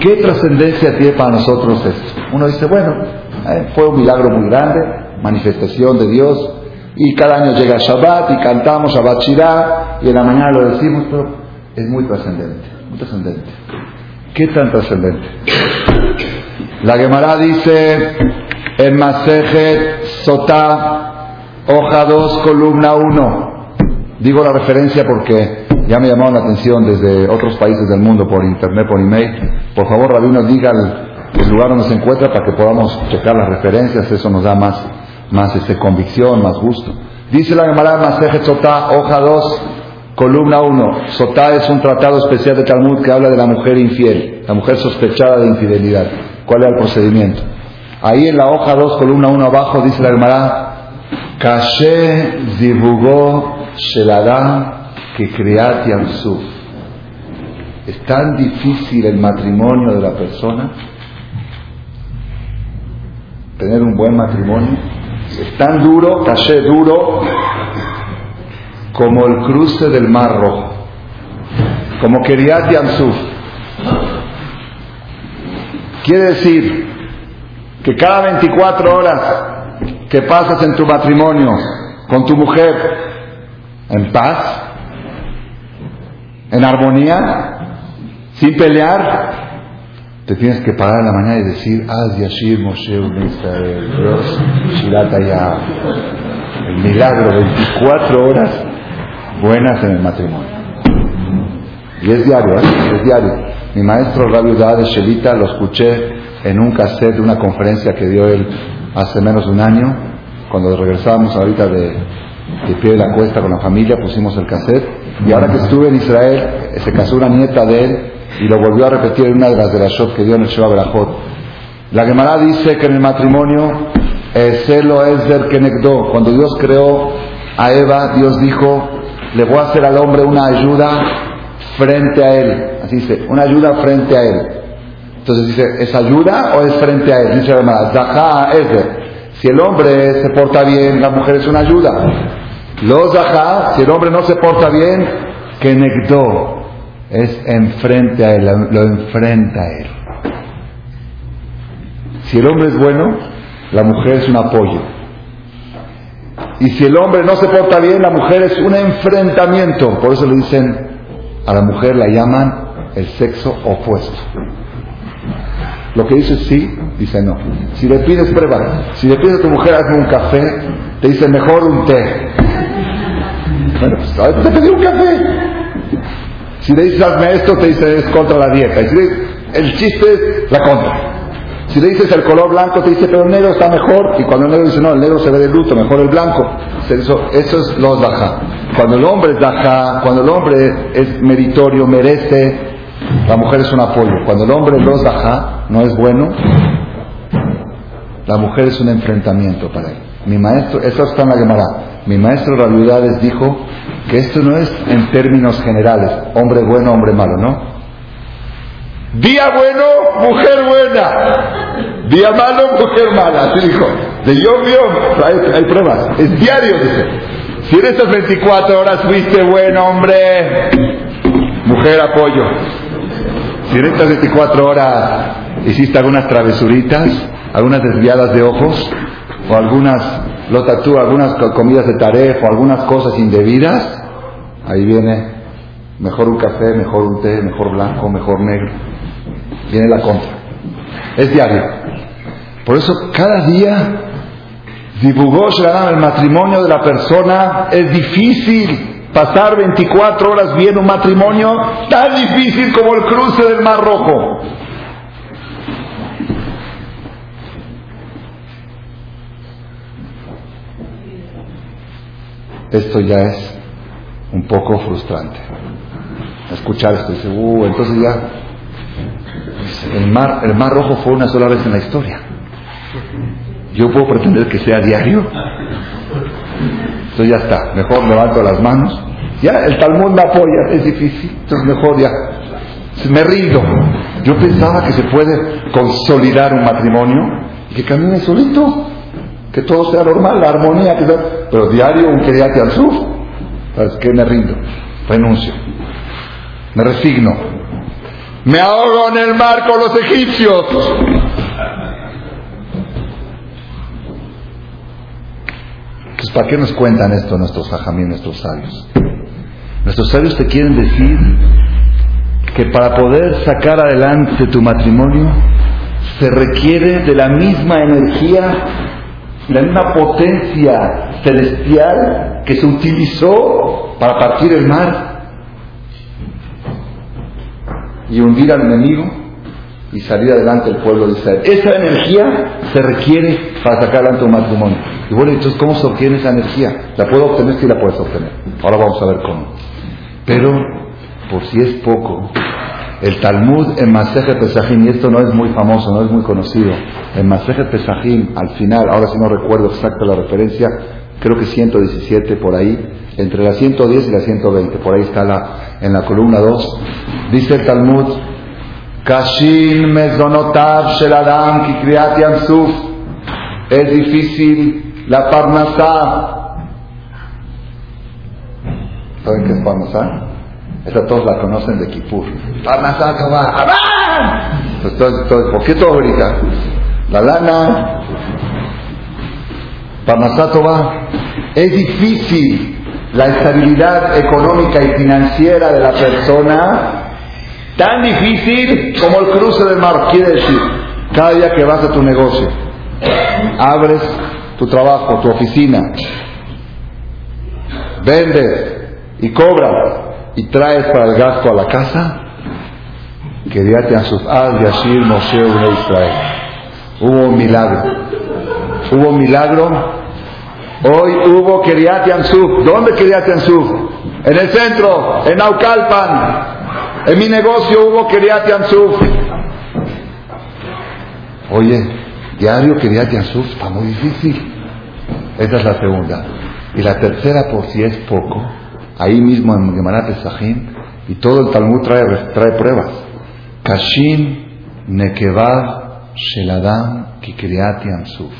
¿Qué trascendencia tiene para nosotros esto? Uno dice, bueno, eh, fue un milagro muy grande, manifestación de Dios, y cada año llega Shabbat y cantamos Shabbat Shirah, y en la mañana lo decimos, pero es muy trascendente, muy trascendente. ¿Qué tan trascendente? La Gemara dice en Masejet Sotá, hoja 2, columna 1. Digo la referencia porque ya me llamaron la atención desde otros países del mundo por internet, por email. Por favor, Rabino, diga el, lugar donde se encuentra para que podamos checar las referencias. Eso nos da más, más este, convicción, más gusto. Dice la Gemara Masejet Sotá, hoja 2, Columna 1. Sotá es un tratado especial de Talmud que habla de la mujer infiel, la mujer sospechada de infidelidad. ¿Cuál es el procedimiento? Ahí en la hoja 2, columna 1 abajo, dice la Gemara, Kashe zibugó sheladam que creat yamsuf. Es tan difícil el matrimonio de la persona, tener un buen matrimonio, es tan duro, Kashe duro, como el cruce del Mar Rojo, como Keriat Yamsuf. Quiere decir que cada 24 horas que pasas en tu matrimonio con tu mujer en paz, en armonía, sin pelear, te tienes que parar en la mañana y decir, Az Yashir Moshe Dios, Shirataya. El milagro, 24 horas buenas en el matrimonio. Y es diario, ¿eh? es diario. Mi maestro Rabbi de Shelita lo escuché en un cassette de una conferencia que dio él hace menos de un año, cuando regresábamos ahorita de, de pie de la cuesta con la familia, pusimos el cassette, y ahora que estuve en Israel, se casó una nieta de él, y lo volvió a repetir en una de las de las shows que dio en el Sheba Berajot. La Gemara dice que en el matrimonio, el celo es del Kenekdo, cuando Dios creó a Eva, Dios dijo, le voy a hacer al hombre una ayuda frente a él, así dice, una ayuda frente a él. Entonces dice, ¿es ayuda o es frente a él? Dice Gemara, Zahá es si el hombre se porta bien, la mujer es una ayuda. Los ajá, si el hombre no se porta bien, que es enfrente a él, lo enfrenta a él. Si el hombre es bueno, la mujer es un apoyo. Y si el hombre no se porta bien, la mujer es un enfrentamiento. Por eso le dicen a la mujer, la llaman el sexo opuesto. Lo que dice sí, dice no. Si le pides prueba, si le pides a tu mujer hazme un café, te dice mejor un té. Bueno, pues te pedí un café. Si le dices hazme esto, te dice es contra la dieta. Y si el chiste es la contra. Si le dices el color blanco, te dice, pero el negro está mejor. Y cuando el negro dice, no, el negro se ve de luto, mejor el blanco. Eso, eso es los daja. Cuando el hombre es daja, cuando el hombre es meritorio, merece, la mujer es un apoyo. Cuando el hombre los daja, no es bueno, la mujer es un enfrentamiento para él. Mi maestro, eso está en la Gemara. Mi maestro Rabiudades dijo que esto no es en términos generales, hombre bueno, hombre malo, ¿no? Día bueno, mujer buena. Día malo, mujer mala. Así dijo. De yom yom. Hay, hay pruebas. Es diario, dice. Si en estas 24 horas fuiste buen hombre, mujer apoyo. Si en estas 24 horas hiciste algunas travesuritas, algunas desviadas de ojos, o algunas, lo tatú, algunas comidas de tarefa, o algunas cosas indebidas, ahí viene mejor un café, mejor un té, mejor blanco, mejor negro. Viene la contra. Es diario. Por eso cada día divulgó el matrimonio de la persona. Es difícil pasar 24 horas viendo un matrimonio tan difícil como el cruce del Mar Rojo. Esto ya es un poco frustrante. Escuchar esto dice, uh, entonces ya el mar, el mar rojo fue una sola vez en la historia. Yo puedo pretender que sea diario. Entonces ya está, mejor levanto las manos. Ya el Talmud me apoya, es difícil, entonces mejor ya. Me rindo. Yo pensaba que se puede consolidar un matrimonio y que camine solito, que todo sea normal, la armonía, que pero diario un queriate al sur. ¿Sabes qué? Me rindo, renuncio, me resigno, me ahogo en el mar con los egipcios. Entonces, ¿para qué nos cuentan esto nuestros hajamí, nuestros sabios? Nuestros sabios te quieren decir que para poder sacar adelante tu matrimonio se requiere de la misma energía, la misma potencia celestial que se utilizó para partir el mar y hundir al enemigo y salir adelante el pueblo de Israel. Esa energía se requiere para sacar adelante un matrimonio. Y bueno, entonces, ¿cómo se obtiene esa energía? ¿La puedo obtener? Sí, la puedes obtener. Ahora vamos a ver cómo. Pero, por si es poco, el Talmud en Masejet Pesajim, y esto no es muy famoso, no es muy conocido, en Masejet Pesajim, al final, ahora si no recuerdo exacta la referencia, creo que 117 por ahí, entre la 110 y la 120, por ahí está la, en la columna 2, dice el Talmud, Kashin mezonotav shel adam kikriat yamsuf, es difícil la parnasá. ¿Saben qué es parnasá? Esa todos la conocen de Kipur. Parnasá. Entonces, ¿por qué todo grita? La lana, Parnasá. Es difícil la estabilidad económica y financiera de la persona, tan difícil como el cruce del mar. Quiere decir, cada día que vas a tu negocio, abres tu trabajo, tu oficina, vendes y cobras y traes para el gasto a la casa, Kiriat Yansuf, Az Yashir Moshe Israel. Hubo un milagro. Hubo un milagro. Hoy hubo Kiriat Yansuf. ¿Dónde Kiriat Yansuf? En el centro, en Naucalpan. En mi negocio hubo Kiriat Yansuf. Oye, diario Kiriat Yansuf está muy difícil. Esa es la segunda. Y la tercera, por si es poco, ahí mismo en Gemara Pesachim, y todo el Talmud trae, trae pruebas. Kashin Nekevav Sheladam Kikriati Amsuf.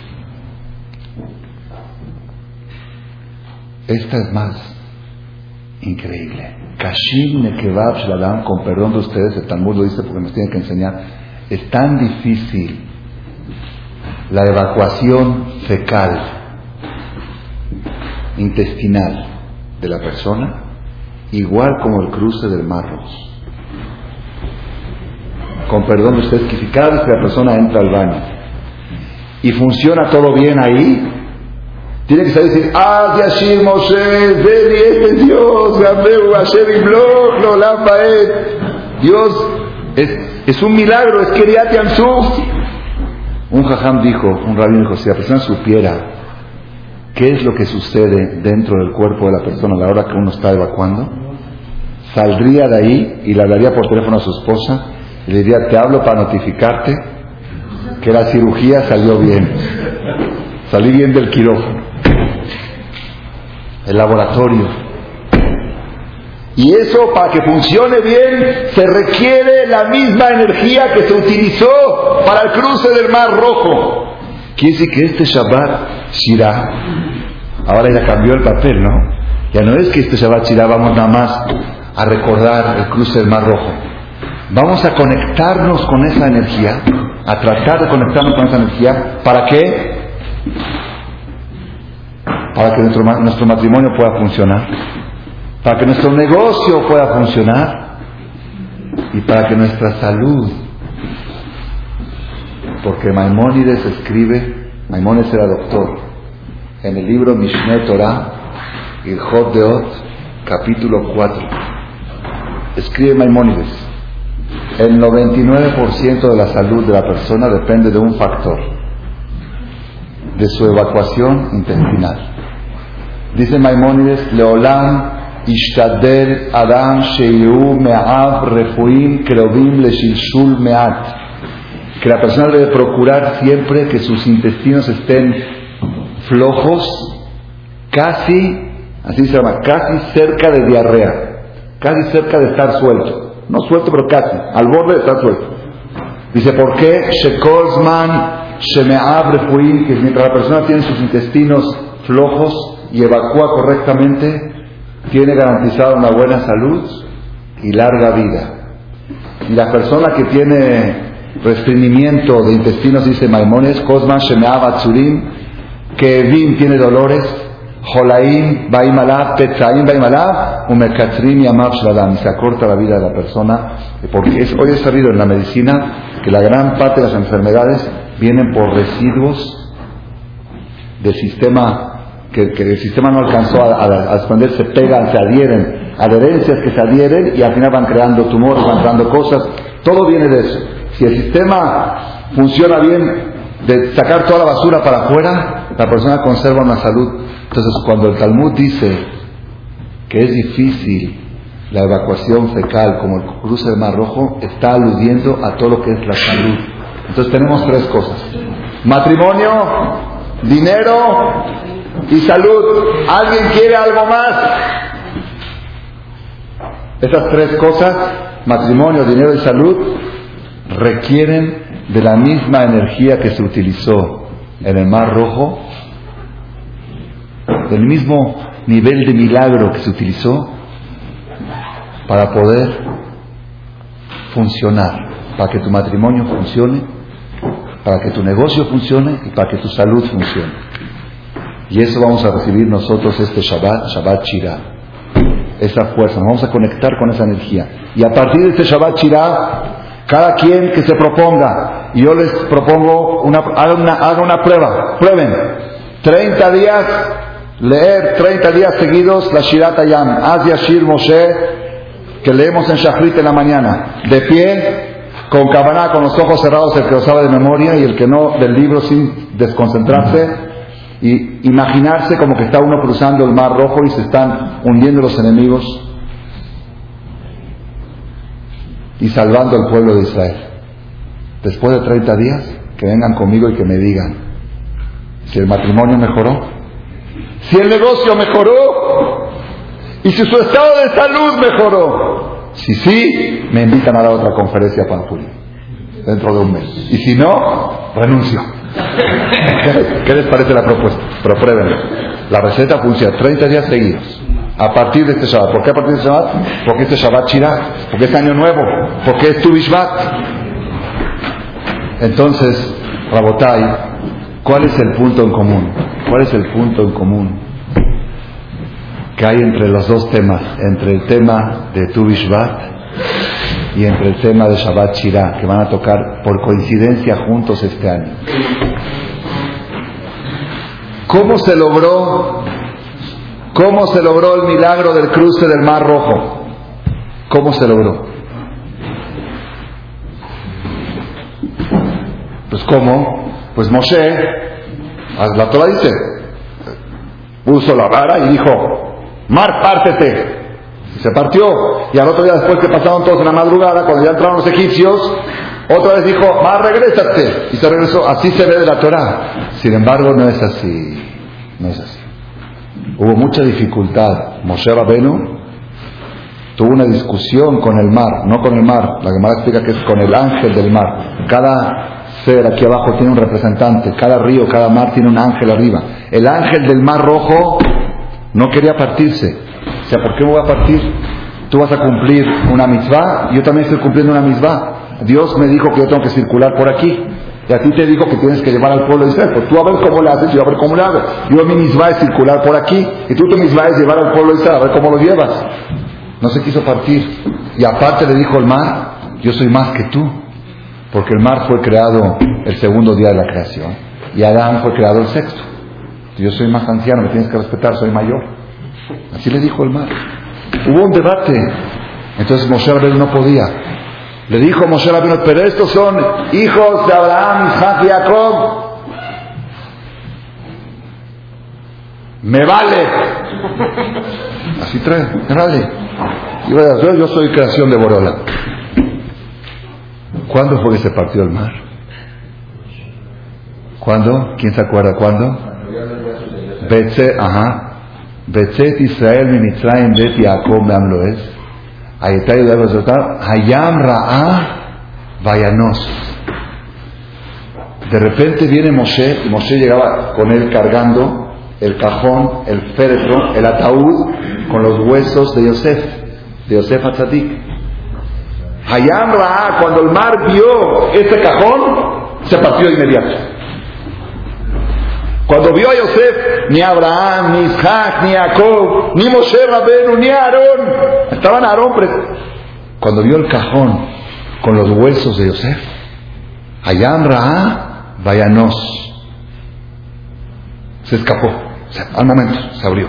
Esta es más increíble. Kashin Nekevav Sheladam, con perdón de ustedes, el Talmud lo dice porque nos tiene que enseñar. Es tan difícil la evacuación fecal, intestinal de la persona, igual como el cruce del mar con perdón de ustedes, que si cada vez que la persona entra al baño y funciona todo bien ahí, tiene que saber decir, ah, Yashir Moshe, Beni, este es Dios, no Dios, es, es, un milagro, es Keriat Amsuf. Un jajam dijo, un rabino dijo, si la persona supiera qué es lo que sucede dentro del cuerpo de la persona a la hora que uno está evacuando, saldría de ahí y le hablaría por teléfono a su esposa le diría, te hablo para notificarte que la cirugía salió bien. Salí bien del quirófano. El laboratorio. Y eso, para que funcione bien, se requiere la misma energía que se utilizó para el cruce del Mar Rojo. Quiere decir que este Shabbat Shirah, ahora ya cambió el papel, ¿no? Ya no es que este Shabbat Shirah vamos nada más a recordar el cruce del Mar Rojo. Vamos a conectarnos con esa energía, a tratar de conectarnos con esa energía. ¿Para qué? Para que nuestro, nuestro matrimonio pueda funcionar, para que nuestro negocio pueda funcionar y para que nuestra salud, porque Maimónides escribe, Maimónides era doctor, en el libro Mishneh Torah, Jod Deot, capítulo 4, escribe Maimónides, el 99% de la salud de la persona depende de un factor, de su evacuación intestinal. Dice Maimónides, Leolam Ishtadel Adam Sheiu Me'av Refuim Kerovim Leshilshul Me'at. Que la persona debe procurar siempre que sus intestinos estén flojos, casi, así se llama, casi cerca de diarrea, casi cerca de estar suelto. No suelto, pero casi. Al borde está suelto. Dice, ¿por qué? Shekozman Shemeab que mientras la persona tiene sus intestinos flojos y evacúa correctamente, tiene garantizada una buena salud y larga vida. Y la persona que tiene restringimiento de intestinos, dice Kozman Shemeab que Evim tiene dolores, Jolaim, Baimalá, Petzaim, Baimalá, Umekatrim y Amav Se acorta la vida de la persona, porque es, hoy es sabido en la medicina que la gran parte de las enfermedades vienen por residuos del sistema, que, el sistema no alcanzó a, a, se pegan, se adhieren, adherencias que se adhieren y al final van creando tumores, van creando cosas. Todo viene de eso. Si el sistema funciona bien, de sacar toda la basura para afuera, la persona conserva una salud entonces, cuando el Talmud dice que es difícil la evacuación fecal como el cruce del Mar Rojo, está aludiendo a todo lo que es la salud. Entonces tenemos tres cosas. Matrimonio, dinero y salud. ¿Alguien quiere algo más? Esas tres cosas, matrimonio, dinero y salud, requieren de la misma energía que se utilizó en el Mar Rojo del mismo nivel de milagro que se utilizó para poder funcionar, para que tu matrimonio funcione, para que tu negocio funcione y para que tu salud funcione. Y eso vamos a recibir nosotros este Shabbat, Shabbat Shirah. Esa fuerza, nos vamos a conectar con esa energía. Y a partir de este Shabbat Shirah, cada quien que se proponga, y yo les propongo, una, haga, una, haga una prueba, prueben, 30 días leer 30 días seguidos la Shirat Ayam, Az Yashir Moshe, que leemos en Shachrit en la mañana, de pie, con cabaná, con los ojos cerrados, el que lo sabe de memoria y el que no del libro sin desconcentrarse y imaginarse como que está uno cruzando el mar rojo y se están hundiendo los enemigos y salvando al pueblo de Israel. Después de 30 días, que vengan conmigo y que me digan si el matrimonio mejoró, si el negocio mejoró y si su estado de salud mejoró. Si sí, me invitan a dar otra conferencia a Panjuli dentro de un mes. Y si no, renuncio. [laughs] ¿Qué les parece la propuesta? Pero pruébenlo. La receta funciona 30 días seguidos. A partir de este Shabbat. ¿Por qué a partir de este Shabbat? Porque este Shabbat Shirah. Porque es Año Nuevo. Porque es Tu Entonces, Rabotai, ¿cuál es el punto en común? ¿Cuál es el punto en común que hay entre los dos temas? Entre el tema de Tu y entre el tema de Shabbat Shirah, que van a tocar por coincidencia juntos este año. ¿Cómo se logró, cómo se logró el milagro del cruce del Mar Rojo? ¿Cómo se logró? Pues cómo? Pues Moshe, la Torah dice, puso la vara y dijo, Mar, pártete. Se partió. Y al otro día, después que pasaron todos en la madrugada, cuando ya entraron los egipcios, otra vez dijo, más regrésate. Y se regresó. Así se ve de la Torah. Sin embargo, no es así. No es así. Hubo mucha dificultad. Moshe Rabenu tuvo una discusión con el mar, no con el mar. La Gemara explica que es con el ángel del mar. Cada ser aquí abajo tiene un representante. Cada río, cada mar tiene un ángel arriba. El ángel del mar rojo no quería partirse. O sea, ¿por qué me voy a partir? Tú vas a cumplir una misma, yo también estoy cumpliendo una misma. Dios me dijo que yo tengo que circular por aquí. Y a ti te dijo que tienes que llevar al pueblo de Israel. Pues tú a ver cómo lo haces, yo a ver cómo lo hago. Yo mi misma es circular por aquí. Y tú tu misma es llevar al pueblo de Israel, a ver cómo lo llevas. No se quiso partir. Y aparte le dijo el mar, yo soy más que tú. Porque el mar fue creado el segundo día de la creación. Y Adán fue creado el sexto. Yo soy más anciano, me tienes que respetar, soy mayor. Así le dijo el mar. Hubo un debate. Entonces Moshe Rabbeinu no podía. Le dijo Moshe Rabbeinu, pero estos son hijos de Abraham, Isaac y Jacob. Me vale. Así trae, me vale. Yo soy creación de Borola. ¿Cuándo fue que se partió el mar? ¿Cuándo? ¿Quién se acuerda cuándo? Betzet, ajá. Betzet Israel Minitraim Bet Yaakov Beamloes. Ayetay Dabazotar. Hayam Ra'a Vayanos. De repente viene Moshe, y Moshe llegaba con él cargando el cajón, el féretro, el ataúd, con los huesos de Yosef, de Yosef Atzadik. Hayam Ra, cuando el mar vio ese cajón, se partió de inmediato. Cuando vio a Yosef, ni Abraham, ni Isaac, ni Jacob, ni Moshe Rabenu, ni Aarón, estaban Aarón Cuando vio el cajón con los huesos de Yosef, Hayam Ra, Vayanos, se escapó. al momento se abrió.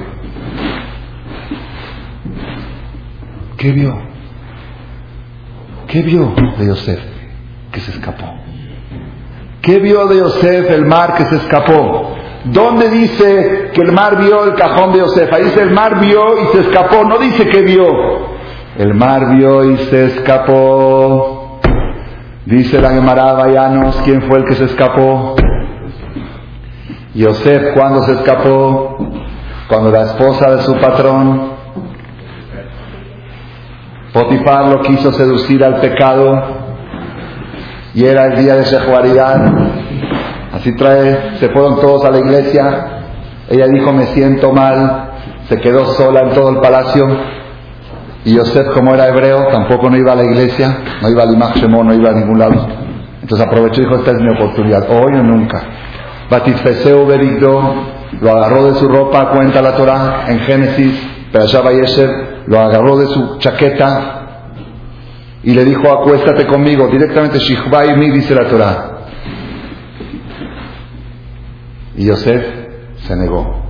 ¿Qué vio? ¿Qué vio de Yosef que se escapó? ¿Qué vio de Yosef el mar que se escapó? ¿Dónde dice que el mar vio el cajón de Josefa? Dice el mar vio y se escapó. No dice que vio. El mar vio y se escapó. Dice la Gemara Vayanos, ¿quién fue el que se escapó? Yosef, ¿cuándo se escapó? Cuando la esposa de su patrón, Potifar, lo quiso seducir al pecado y era el día de Shehuaridad Así trae, se fueron todos a la iglesia. Ella dijo, me siento mal. Se quedó sola en todo el palacio. Y Yosef, como era hebreo, tampoco no iba a la iglesia, no iba al Imach no iba a ningún lado. Entonces aprovechó y dijo, esta es mi oportunidad, hoy o nunca. Batisfeseo Berigdo lo agarró de su ropa, cuenta la Torah en Génesis, Perashá Yesher, lo agarró de su chaqueta y le dijo, acuéstate conmigo, directamente Shihbai mi, dice la Torah. Y Yosef se negó.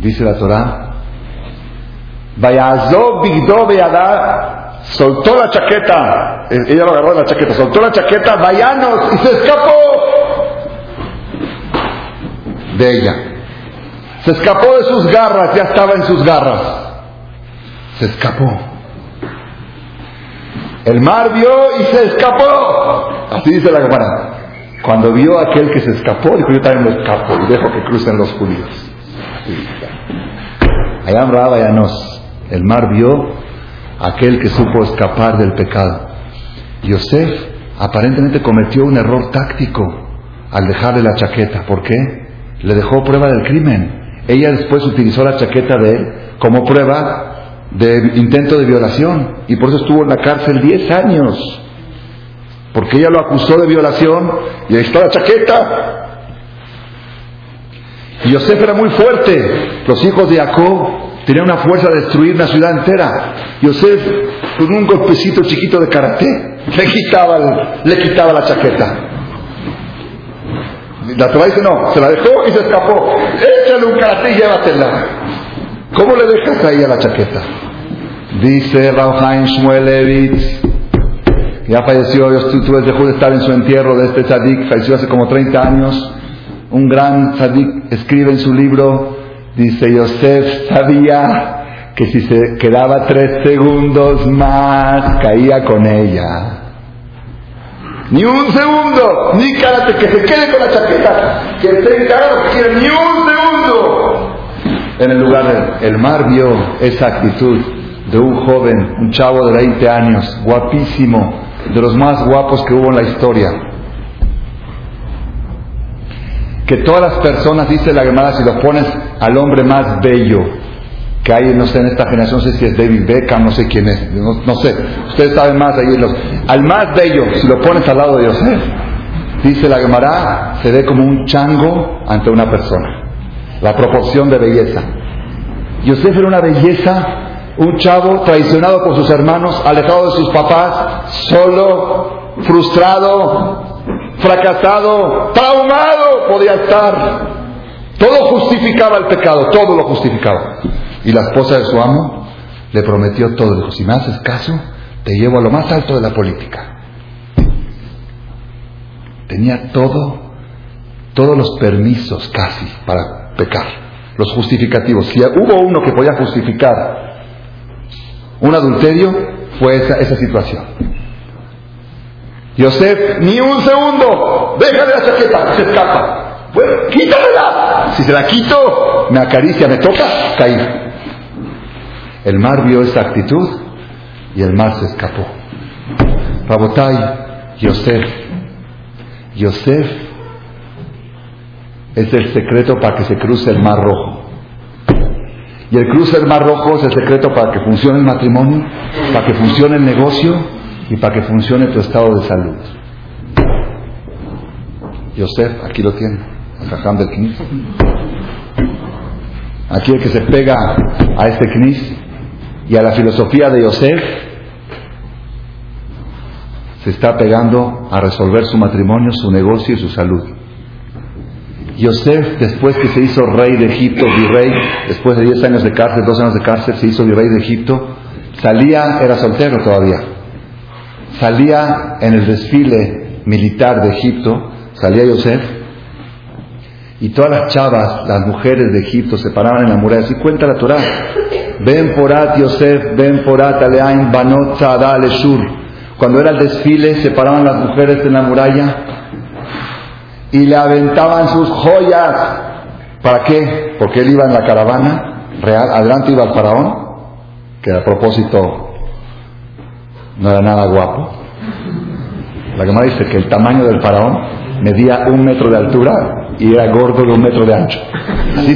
Dice la Torah, soltó la chaqueta, eh, ella lo agarró de la chaqueta, soltó la chaqueta, vayanos, y se escapó de ella. Se escapó de sus garras, ya estaba en sus garras. Se escapó. El mar vio y se escapó. Así dice la cámara. Cuando vio a aquel que se escapó, dijo, yo también me escapo y dejo que crucen los judíos. Allá en nos el mar vio a aquel que supo escapar del pecado. Yosef aparentemente cometió un error táctico al dejarle la chaqueta. ¿Por qué? Le dejó prueba del crimen. Ella después utilizó la chaqueta de él como prueba de intento de violación y por eso estuvo en la cárcel 10 años. Porque ella lo acusó de violación y ahí está la chaqueta. Y Yosef era muy fuerte. Los hijos de Jacob tenían una fuerza de destruir una ciudad entera. Yosef, con un golpecito chiquito de karate, [laughs] le quitaba, le quitaba la chaqueta. La Torah dice no, se la dejó y se escapó. Échale un karate y llévatela. ¿Cómo le dejas ahí a la chaqueta? Dice Rauhaim Shmuelevitz, ya falleció, yo estuve dejó de estar en su entierro de este tzadik, falleció hace como 30 años. Un gran tzadik escribe en su libro, dice Yosef sabía que si se quedaba tres segundos más caía con ella. Ni un segundo, ni karate, que se quede con la chaqueta, que esté encarado, que ni un segundo. En el lugar del mar vio esa actitud de un joven, un chavo de 20 años, guapísimo, de los más guapos que hubo en la historia. Que todas las personas, dice la Gemara, si lo pones al hombre más bello que hay, no sé, en esta generación, no sé si es David Beckham, no sé quién es, no, sé, ustedes saben más ahí. Los, al más bello, si lo pones al lado de Yosef, dice la Gemara, se ve como un chango ante una persona. La proporción de belleza. Yosef era una belleza un chavo traicionado por sus hermanos, alejado de sus papás, solo, frustrado, fracasado, traumado podía estar. Todo justificaba el pecado, todo lo justificaba. Y la esposa de su amo le prometió todo. Dijo, si me haces caso, te llevo a lo más alto de la política. Tenía todo, todos los permisos casi para pecar, los justificativos. Si hubo uno que podía justificar un adulterio fue esa, esa situación. Yosef, ni un segundo, déjale la chaqueta, se escapa. Bueno, quítamela. Si se la quito, me acaricia, me toca, caí. El mar vio esa actitud y el mar se escapó. Rabotai, Yosef. Yosef es el secreto para que se cruce el mar rojo. Y el cruce del Mar Rojo es el secreto para que funcione el matrimonio, para que funcione el negocio y para que funcione tu estado de salud. Yosef, aquí lo tiene, el del Knis. Aquí el que se pega a este Knis y a la filosofía de Yosef se está pegando a resolver su matrimonio, su negocio y su salud. Yosef, después que se hizo rey de Egipto, virrey, después de 10 años de cárcel, 12 años de cárcel, se hizo virrey de Egipto, salía, era soltero todavía, salía en el desfile militar de Egipto, salía Yosef, y todas las chavas, las mujeres de Egipto se paraban en la muralla, así cuenta la Torah, ven porat Yosef, ven porat aleain, banot cuando era el desfile se paraban las mujeres en la muralla y le aventaban sus joyas. ¿Para qué? Porque él iba en la caravana real, adelante iba el faraón, que a propósito no era nada guapo. La que dice que el tamaño del faraón medía un metro de altura y era gordo de un metro de ancho. Así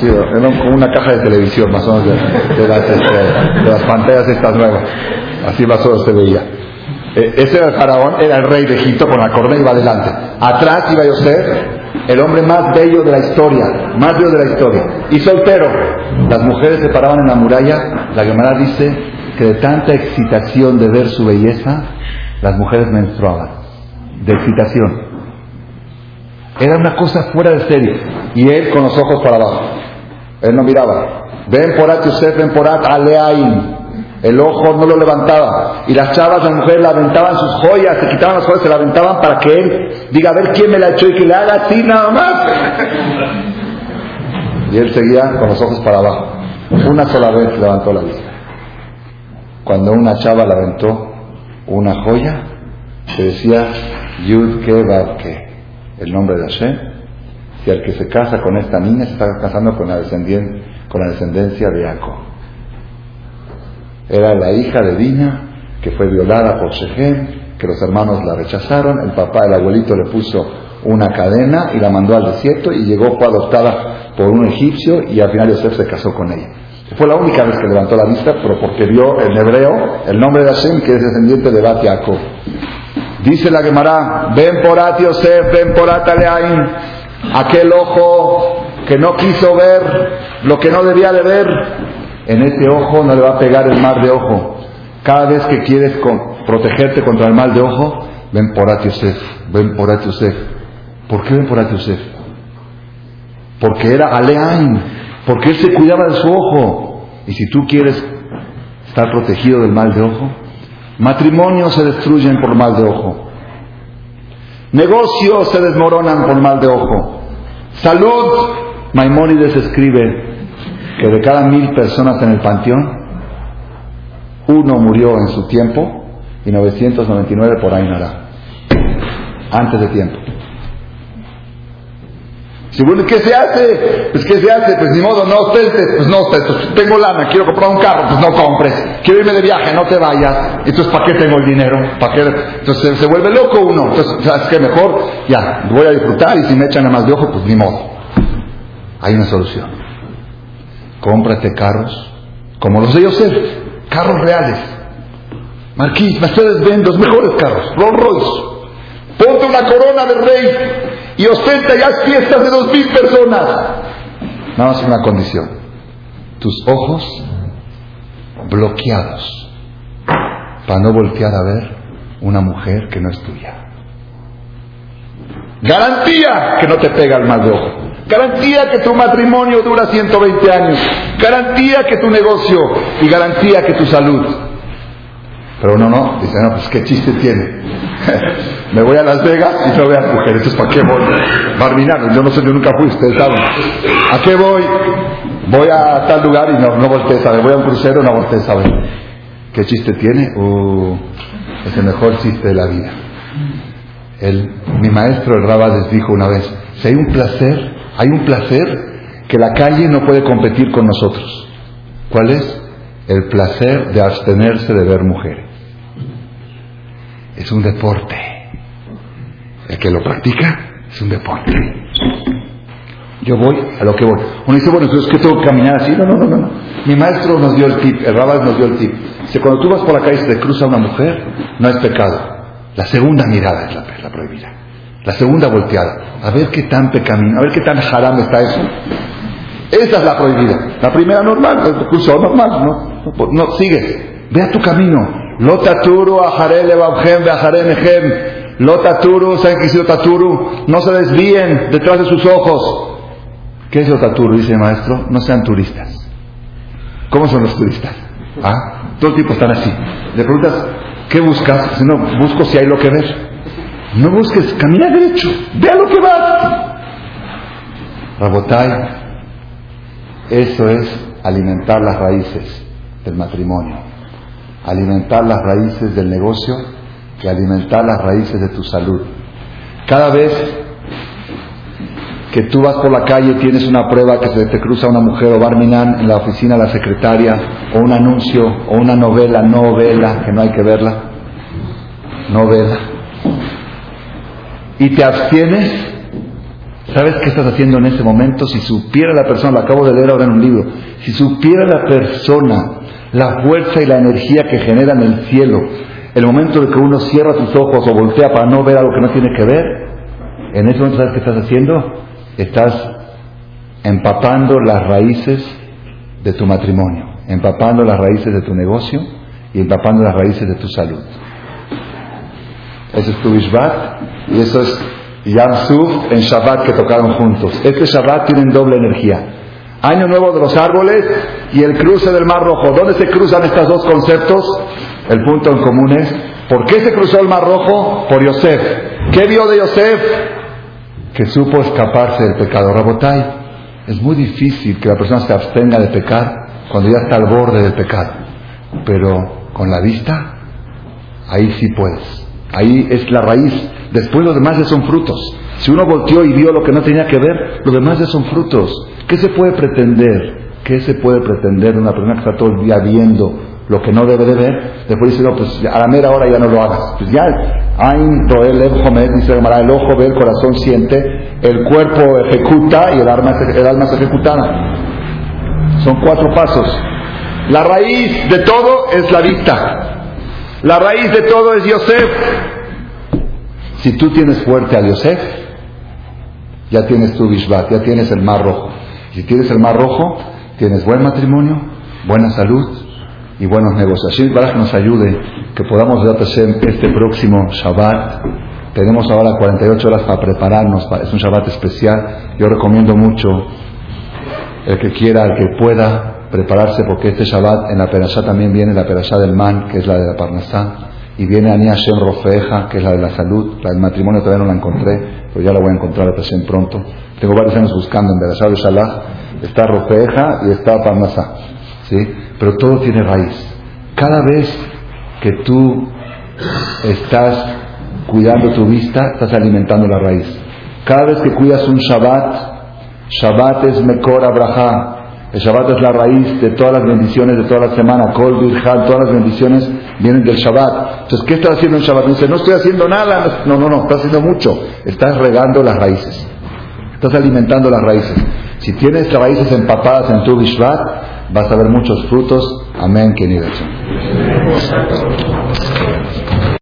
sí, era como una caja de televisión más o menos de, las, este, de las pantallas estas nuevas. Así más o menos se veía. Eh, ese faraón, era el rey de Egipto con la corona iba adelante. Atrás iba Yosef, el hombre más bello de la historia, más bello de la historia. Y soltero. Las mujeres se paraban en la muralla. La Gemara dice que de tanta excitación de ver su belleza, las mujeres menstruaban. De excitación. Era una cosa fuera de serie. Y él con los ojos para abajo. Él no miraba. Ven por Yosef, ven por Aleaim. El ojo no lo levantaba. Y las chavas, las mujeres, le sus joyas, se quitaban las joyas, se la para que él diga, a ver quién me la echó y que le haga así nada más. Y él seguía con los ojos para abajo. Una sola vez levantó la vista. Cuando una chava le una joya, se decía Yud Ke el nombre de Hashem. Y el que se casa con esta niña se está casando con la, con la descendencia de Jacob. Era la hija de Dina, que fue violada por Shechem, que los hermanos la rechazaron, el papá, el abuelito le puso una cadena y la mandó al desierto y llegó, adoptada por un egipcio y al final Yosef se casó con ella. Fue la única vez que levantó la vista, pero porque vio en hebreo el nombre de Hashem, que es descendiente de Bat Yaakov. Dice la Gemara, ven por Yosef, ven por Ataleain, aquel ojo que no quiso ver lo que no debía de ver, en ese ojo no le va a pegar el mal de ojo. Cada vez que quieres protegerte contra el mal de ojo, ven por Yosef, ven por Yosef. ¿Por qué ven por Yosef? Porque era Aleain, porque él se cuidaba de su ojo. Y si tú quieres estar protegido del mal de ojo, matrimonios se destruyen por mal de ojo. Negocios se desmoronan por mal de ojo. Salud, Maimónides escribe que de cada mil personas en el panteón, uno murió en su tiempo y 999 por Ainara, antes de tiempo. Si ¿qué se hace? Pues ¿qué se hace? Pues ni modo, no ostentes, pues no ostentes. Pues, tengo lana, quiero comprar un carro, pues no compres. Quiero irme de viaje, no te vayas. Entonces, ¿para qué tengo el dinero? ¿Para qué? Entonces se, vuelve loco uno. Entonces, ¿sabes qué? Mejor, ya, voy a disfrutar y si me echan a más de ojo, pues ni modo. Hay una solución. Cómprate carros, como los de Yosef, carros reales. Marquis, Mercedes Benz, los mejores carros, Rolls Royce. Ponte una corona de rey y ostenta ya fiestas de dos mil personas. Nada más una condición. Tus ojos bloqueados para no voltear a ver una mujer que no es tuya. Garantía que no te pega el mal de ojo. Garantía que tu matrimonio dura 120 años. Garantía que tu negocio y garantía que tu salud. Pero uno no, dice, no, pues qué chiste tiene. [laughs] Me voy a Las Vegas y no veo a mujeres, entonces ¿para qué voy? Barminano, yo no sé, yo nunca fui, ustedes saben. ¿A qué voy? Voy a tal lugar y no, no volteé a. Voy a un crucero y no volteé a ver. ¿Qué chiste tiene? Uh, es el mejor chiste de la vida. El, mi maestro, el Rabades, dijo una vez, si hay un placer, hay un placer que la calle no puede competir con nosotros. ¿Cuál es? El placer de abstenerse de ver mujeres es un deporte. El que lo practica es un deporte. Yo voy a lo que voy. Uno dice, bueno, entonces, ¿qué tengo que caminar así? No, no, no, no. Mi maestro nos dio el tip, el rabas nos dio el tip. Dice, cuando tú vas por la calle y se te cruza una mujer, no es pecado. La segunda mirada es la, prohibida. La segunda volteada. A ver qué tan pecamino, a ver qué tan haram está eso. Esa es la prohibida. La primera normal, el curso normal, no, no, no sigue. Ve a tu camino. Lotaturu, ajarele, babjem, mejem. Lotaturu, ¿saben qué es taturu? No se desvíen detrás de sus ojos. ¿Qué es lotaturu? Dice el maestro. No sean turistas. ¿Cómo son los turistas? ¿Ah? Todo el tiempo están así. Le preguntas, ¿qué buscas? Si no, busco si hay lo que ver. No busques, camina derecho. Vea lo que vas. Rabotai, eso es alimentar las raíces del matrimonio alimentar las raíces del negocio que alimentar las raíces de tu salud. Cada vez que tú vas por la calle tienes una prueba que se te cruza una mujer o barminan en la oficina la secretaria, o un anuncio, o una novela, novela, que no hay que verla, novela, y te abstienes, ¿sabes qué estás haciendo en ese momento? Si supiera la persona, lo acabo de leer ahora en un libro, si supiera la persona la fuerza y la energía que genera en el cielo, el momento de que uno cierra sus ojos o voltea para no ver algo que no tiene que ver, en ese momento, ¿sabes qué estás haciendo? Estás empapando las raíces de tu matrimonio, empapando las raíces de tu negocio y empapando las raíces de tu salud. Ese es tu y eso es Yam en Shabbat que tocaron juntos. Este Shabbat tiene doble energía. Año nuevo de los árboles y el cruce del Mar Rojo. ¿Dónde se cruzan estos dos conceptos? El punto en común es, ¿por qué se cruzó el Mar Rojo? Por Yosef. ¿Qué vio de Yosef? Que supo escaparse del pecado. Rabotai, es muy difícil que la persona se abstenga de pecar cuando ya está al borde del pecado. Pero con la vista, ahí sí puedes. Ahí es la raíz. Después los demás ya son frutos. Si uno volteó y vio lo que no tenía que ver, los demás ya son frutos. ¿Qué se puede pretender? ¿Qué se puede pretender de una persona que está todo el día viendo lo que no debe de ver? Después dice, no, pues a la mera hora ya no lo hagas. Pues ya, Ain Roel dice el ojo ve, el corazón siente, el cuerpo ejecuta y el alma, el alma es ejecutada. Son cuatro pasos. La raíz de todo es la vista. La raíz de todo es Yosef. Si tú tienes fuerte a Yosef, ya tienes tu Bishvat, ya tienes el mar rojo. Si tienes el mar rojo, tienes buen matrimonio, buena salud y buenos negocios. para que nos ayude, que podamos ver este próximo Shabbat. Tenemos ahora 48 horas para prepararnos, es un Shabbat especial. Yo recomiendo mucho el que quiera, el que pueda prepararse, porque este Shabbat en la Perashá también viene la Perashá del Man, que es la de la Parnasá, y viene Ani Hashem Rofeja, que es la de la salud, la del matrimonio todavía no la encontré, pero ya la voy a encontrar a pronto. Tengo varios años buscando en Perashá de Shalah, está Rofeja y está Parnasá, ¿sí? Pero todo tiene raíz. Cada vez que tú estás cuidando tu vista, estás alimentando la raíz. Cada vez que cuidas un Shabbat, Shabbat es Mekor Abraham. El Shabbat es la raíz de todas las bendiciones de toda la semana. Kol, Birjal, todas las bendiciones vienen del Shabbat. Entonces, ¿qué estás haciendo en Shabbat? Dice, no estoy haciendo nada. No, no, no, estás haciendo mucho. Estás regando las raíces. Estás alimentando las raíces. Si tienes las raíces empapadas en tu Bishvat, vas a ver muchos frutos. Amén, queridos.